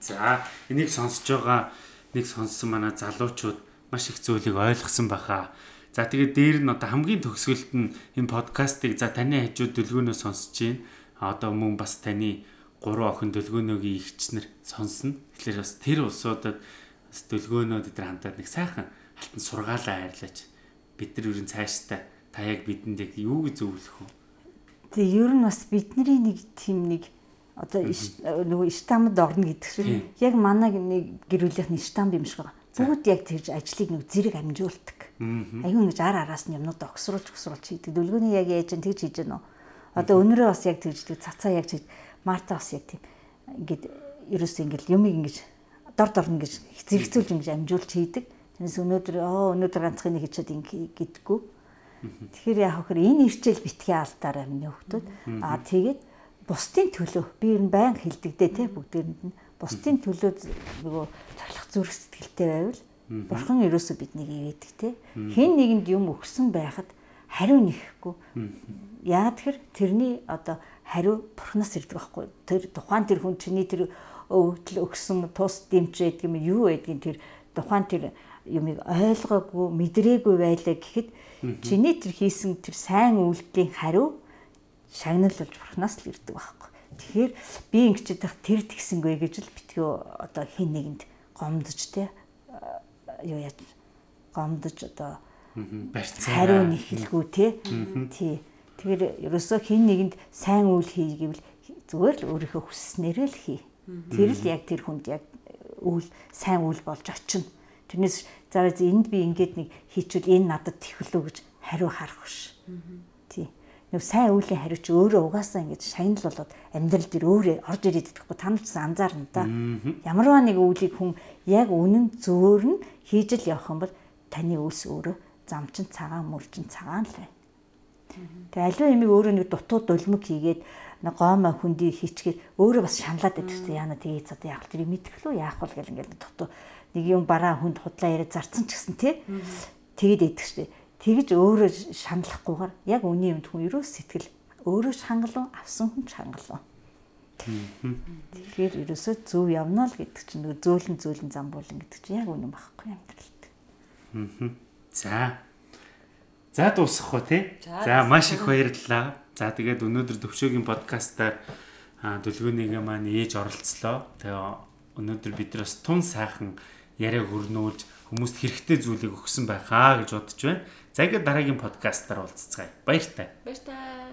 Speaker 1: За энийг сонсож байгаа нэг сонссон манай залуучууд маш их зүйлийг ойлгосон баха За тэгээд дээр нь одоо хамгийн төгсгөлт нь энэ подкастыг за таны хажууд дэлгөөнөө сонсож байна. Одоо мөн бас таны гурван охин дэлгөөнөөгийн ихчнэр сонсно. Тэгэхээр бас тэр улсуудад бас дэлгөөнөөд дээр хамтаад нэг сайхан алтан сургаалаа хайрлаач. Бид нар ерэн цааштай та яг бидэнд яг юу гэж зөвлөх вэ?
Speaker 2: Тэгээ ер нь бас бидний нэг тийм нэг одоо нөгөө штамд орно гэдэг шиг яг манай нэг гэр бүлийнхний штамп юм шиг байгаа. Бүгд яг тэрж ажлыг нэг зэрэг амжуулдаг. Аюун гэж ар араас нь юмнууд огсруулж огсруулж хийдэг. Дөлгөөний яг яаж тэгж хийж гэнэ үү? Одоо өнөрөө бас яг тэгждэг. Цацаа яг тэгж Марта бас яг тийм ингээд ерөөс ингээд юмыг ингэж дор дор ингэж зэрэгцүүлж ингэж амжуулж хийдэг. Тэрнээс өнөөдөр оо өнөөдөр ганцхан нэг хийчихэд ингэ гэдэггүй. Тэгэхээр яг хөхөр энэ ирчээл битгий алдаараа миний хөвгтүүд. Аа тэгээд бусдын төлөө би ер нь баян хилдэг дээ те бүгдээрэнд нь бусдын төлөө нөгөө цоглох зүрх сэтгэлтэй байвал бурхан ерөөсөө биднийг ивэдэг те. Хэн нэгэнд юм өгсөн байхад хариу нэхэхгүй яа тэгэхээр тэрний одоо хариу бурханаас ирдэг байхгүй. Тэр тухайн тэр хүн чиний тэр өвдөл өгсөн тус дэмж байдаг юм юу байдгийг тэр тухайн тэр юмыг ойлгоогүй мэдрээгүй байлаа гэхэд чиний тэр хийсэн тэр сайн үйлдэлийн хариу шагналуулж бурхнаас л ирдэг байхгүй. Тэгэхээр би ингэж байх тэр тэгсэнгүй гэж л битгөө одоо хин нэгэнд гомдож те юу яаж гомдож одоо хариу нэхэлгүй те. Тий. Тэгэхээр ерөөсөө хин нэгэнд сайн үйл хий гэвэл зүгээр л өөрийнхөө хүсснээр л хий. Тэр л яг тэр хүнд яг үйл сайн үйл болж очино. Тэрнээс заавал энд би ингээд нэг хийчихвэл энэ надад тэхвэлөө гэж хариу харах биш. Нэг сайн үеийн хариу чи өөрөө угаасаа ингэж шагнал болоод амьдрал дээр өөрөө орж ирээд идэхгүй та ч анзаарна да. Ямарваа нэг үйлийг хүн яг үнэн зөөр нь хийж л явах юм бол таны үйлс өөрөө замчин цагаан мөрчин цагаан л байна. Тэгээ аливаа юмыг өөрөө нэг дутуу дулмөг хийгээд нэг гоомоо хүндий хийчгээд өөрөө бас шаналаад байдаг чинь яана тэгээ одоо л тэр мэдгэлөө яах вэ гэл ингээд дутуу. Нэг юм бараа хүнд худлаа яриад зарцсан ч гэсэн тий. Тэгэд идэх штеп тэгж өөрөө шаналахгүйгээр яг үний юмд хүн ерөөс сэтгэл өөрөө шангалуун авсан хүн шангалуун Тэгэхээр ерөөсөө зөв явна л гэдэг чинь нэг зөөлөн зөөлөн зам болон гэдэг чинь яг үнэн байхгүй амьдралд.
Speaker 1: За. За дуусгах уу те? За маш их баярлалаа. За тэгээд өнөөдөр төвшөөгийн подкастаар дүлгөөнийгээ маань ээж оролцлоо. Тэгээ өнөөдөр бид нар бас тун сайхан яриаг өрнүүлж хүмүүст хэрэгтэй зүйлийг өгсөн байхаа гэж бодож байна. За ингээд дараагийн подкастаар уулзцгаая. Баяртай.
Speaker 3: Баяртай.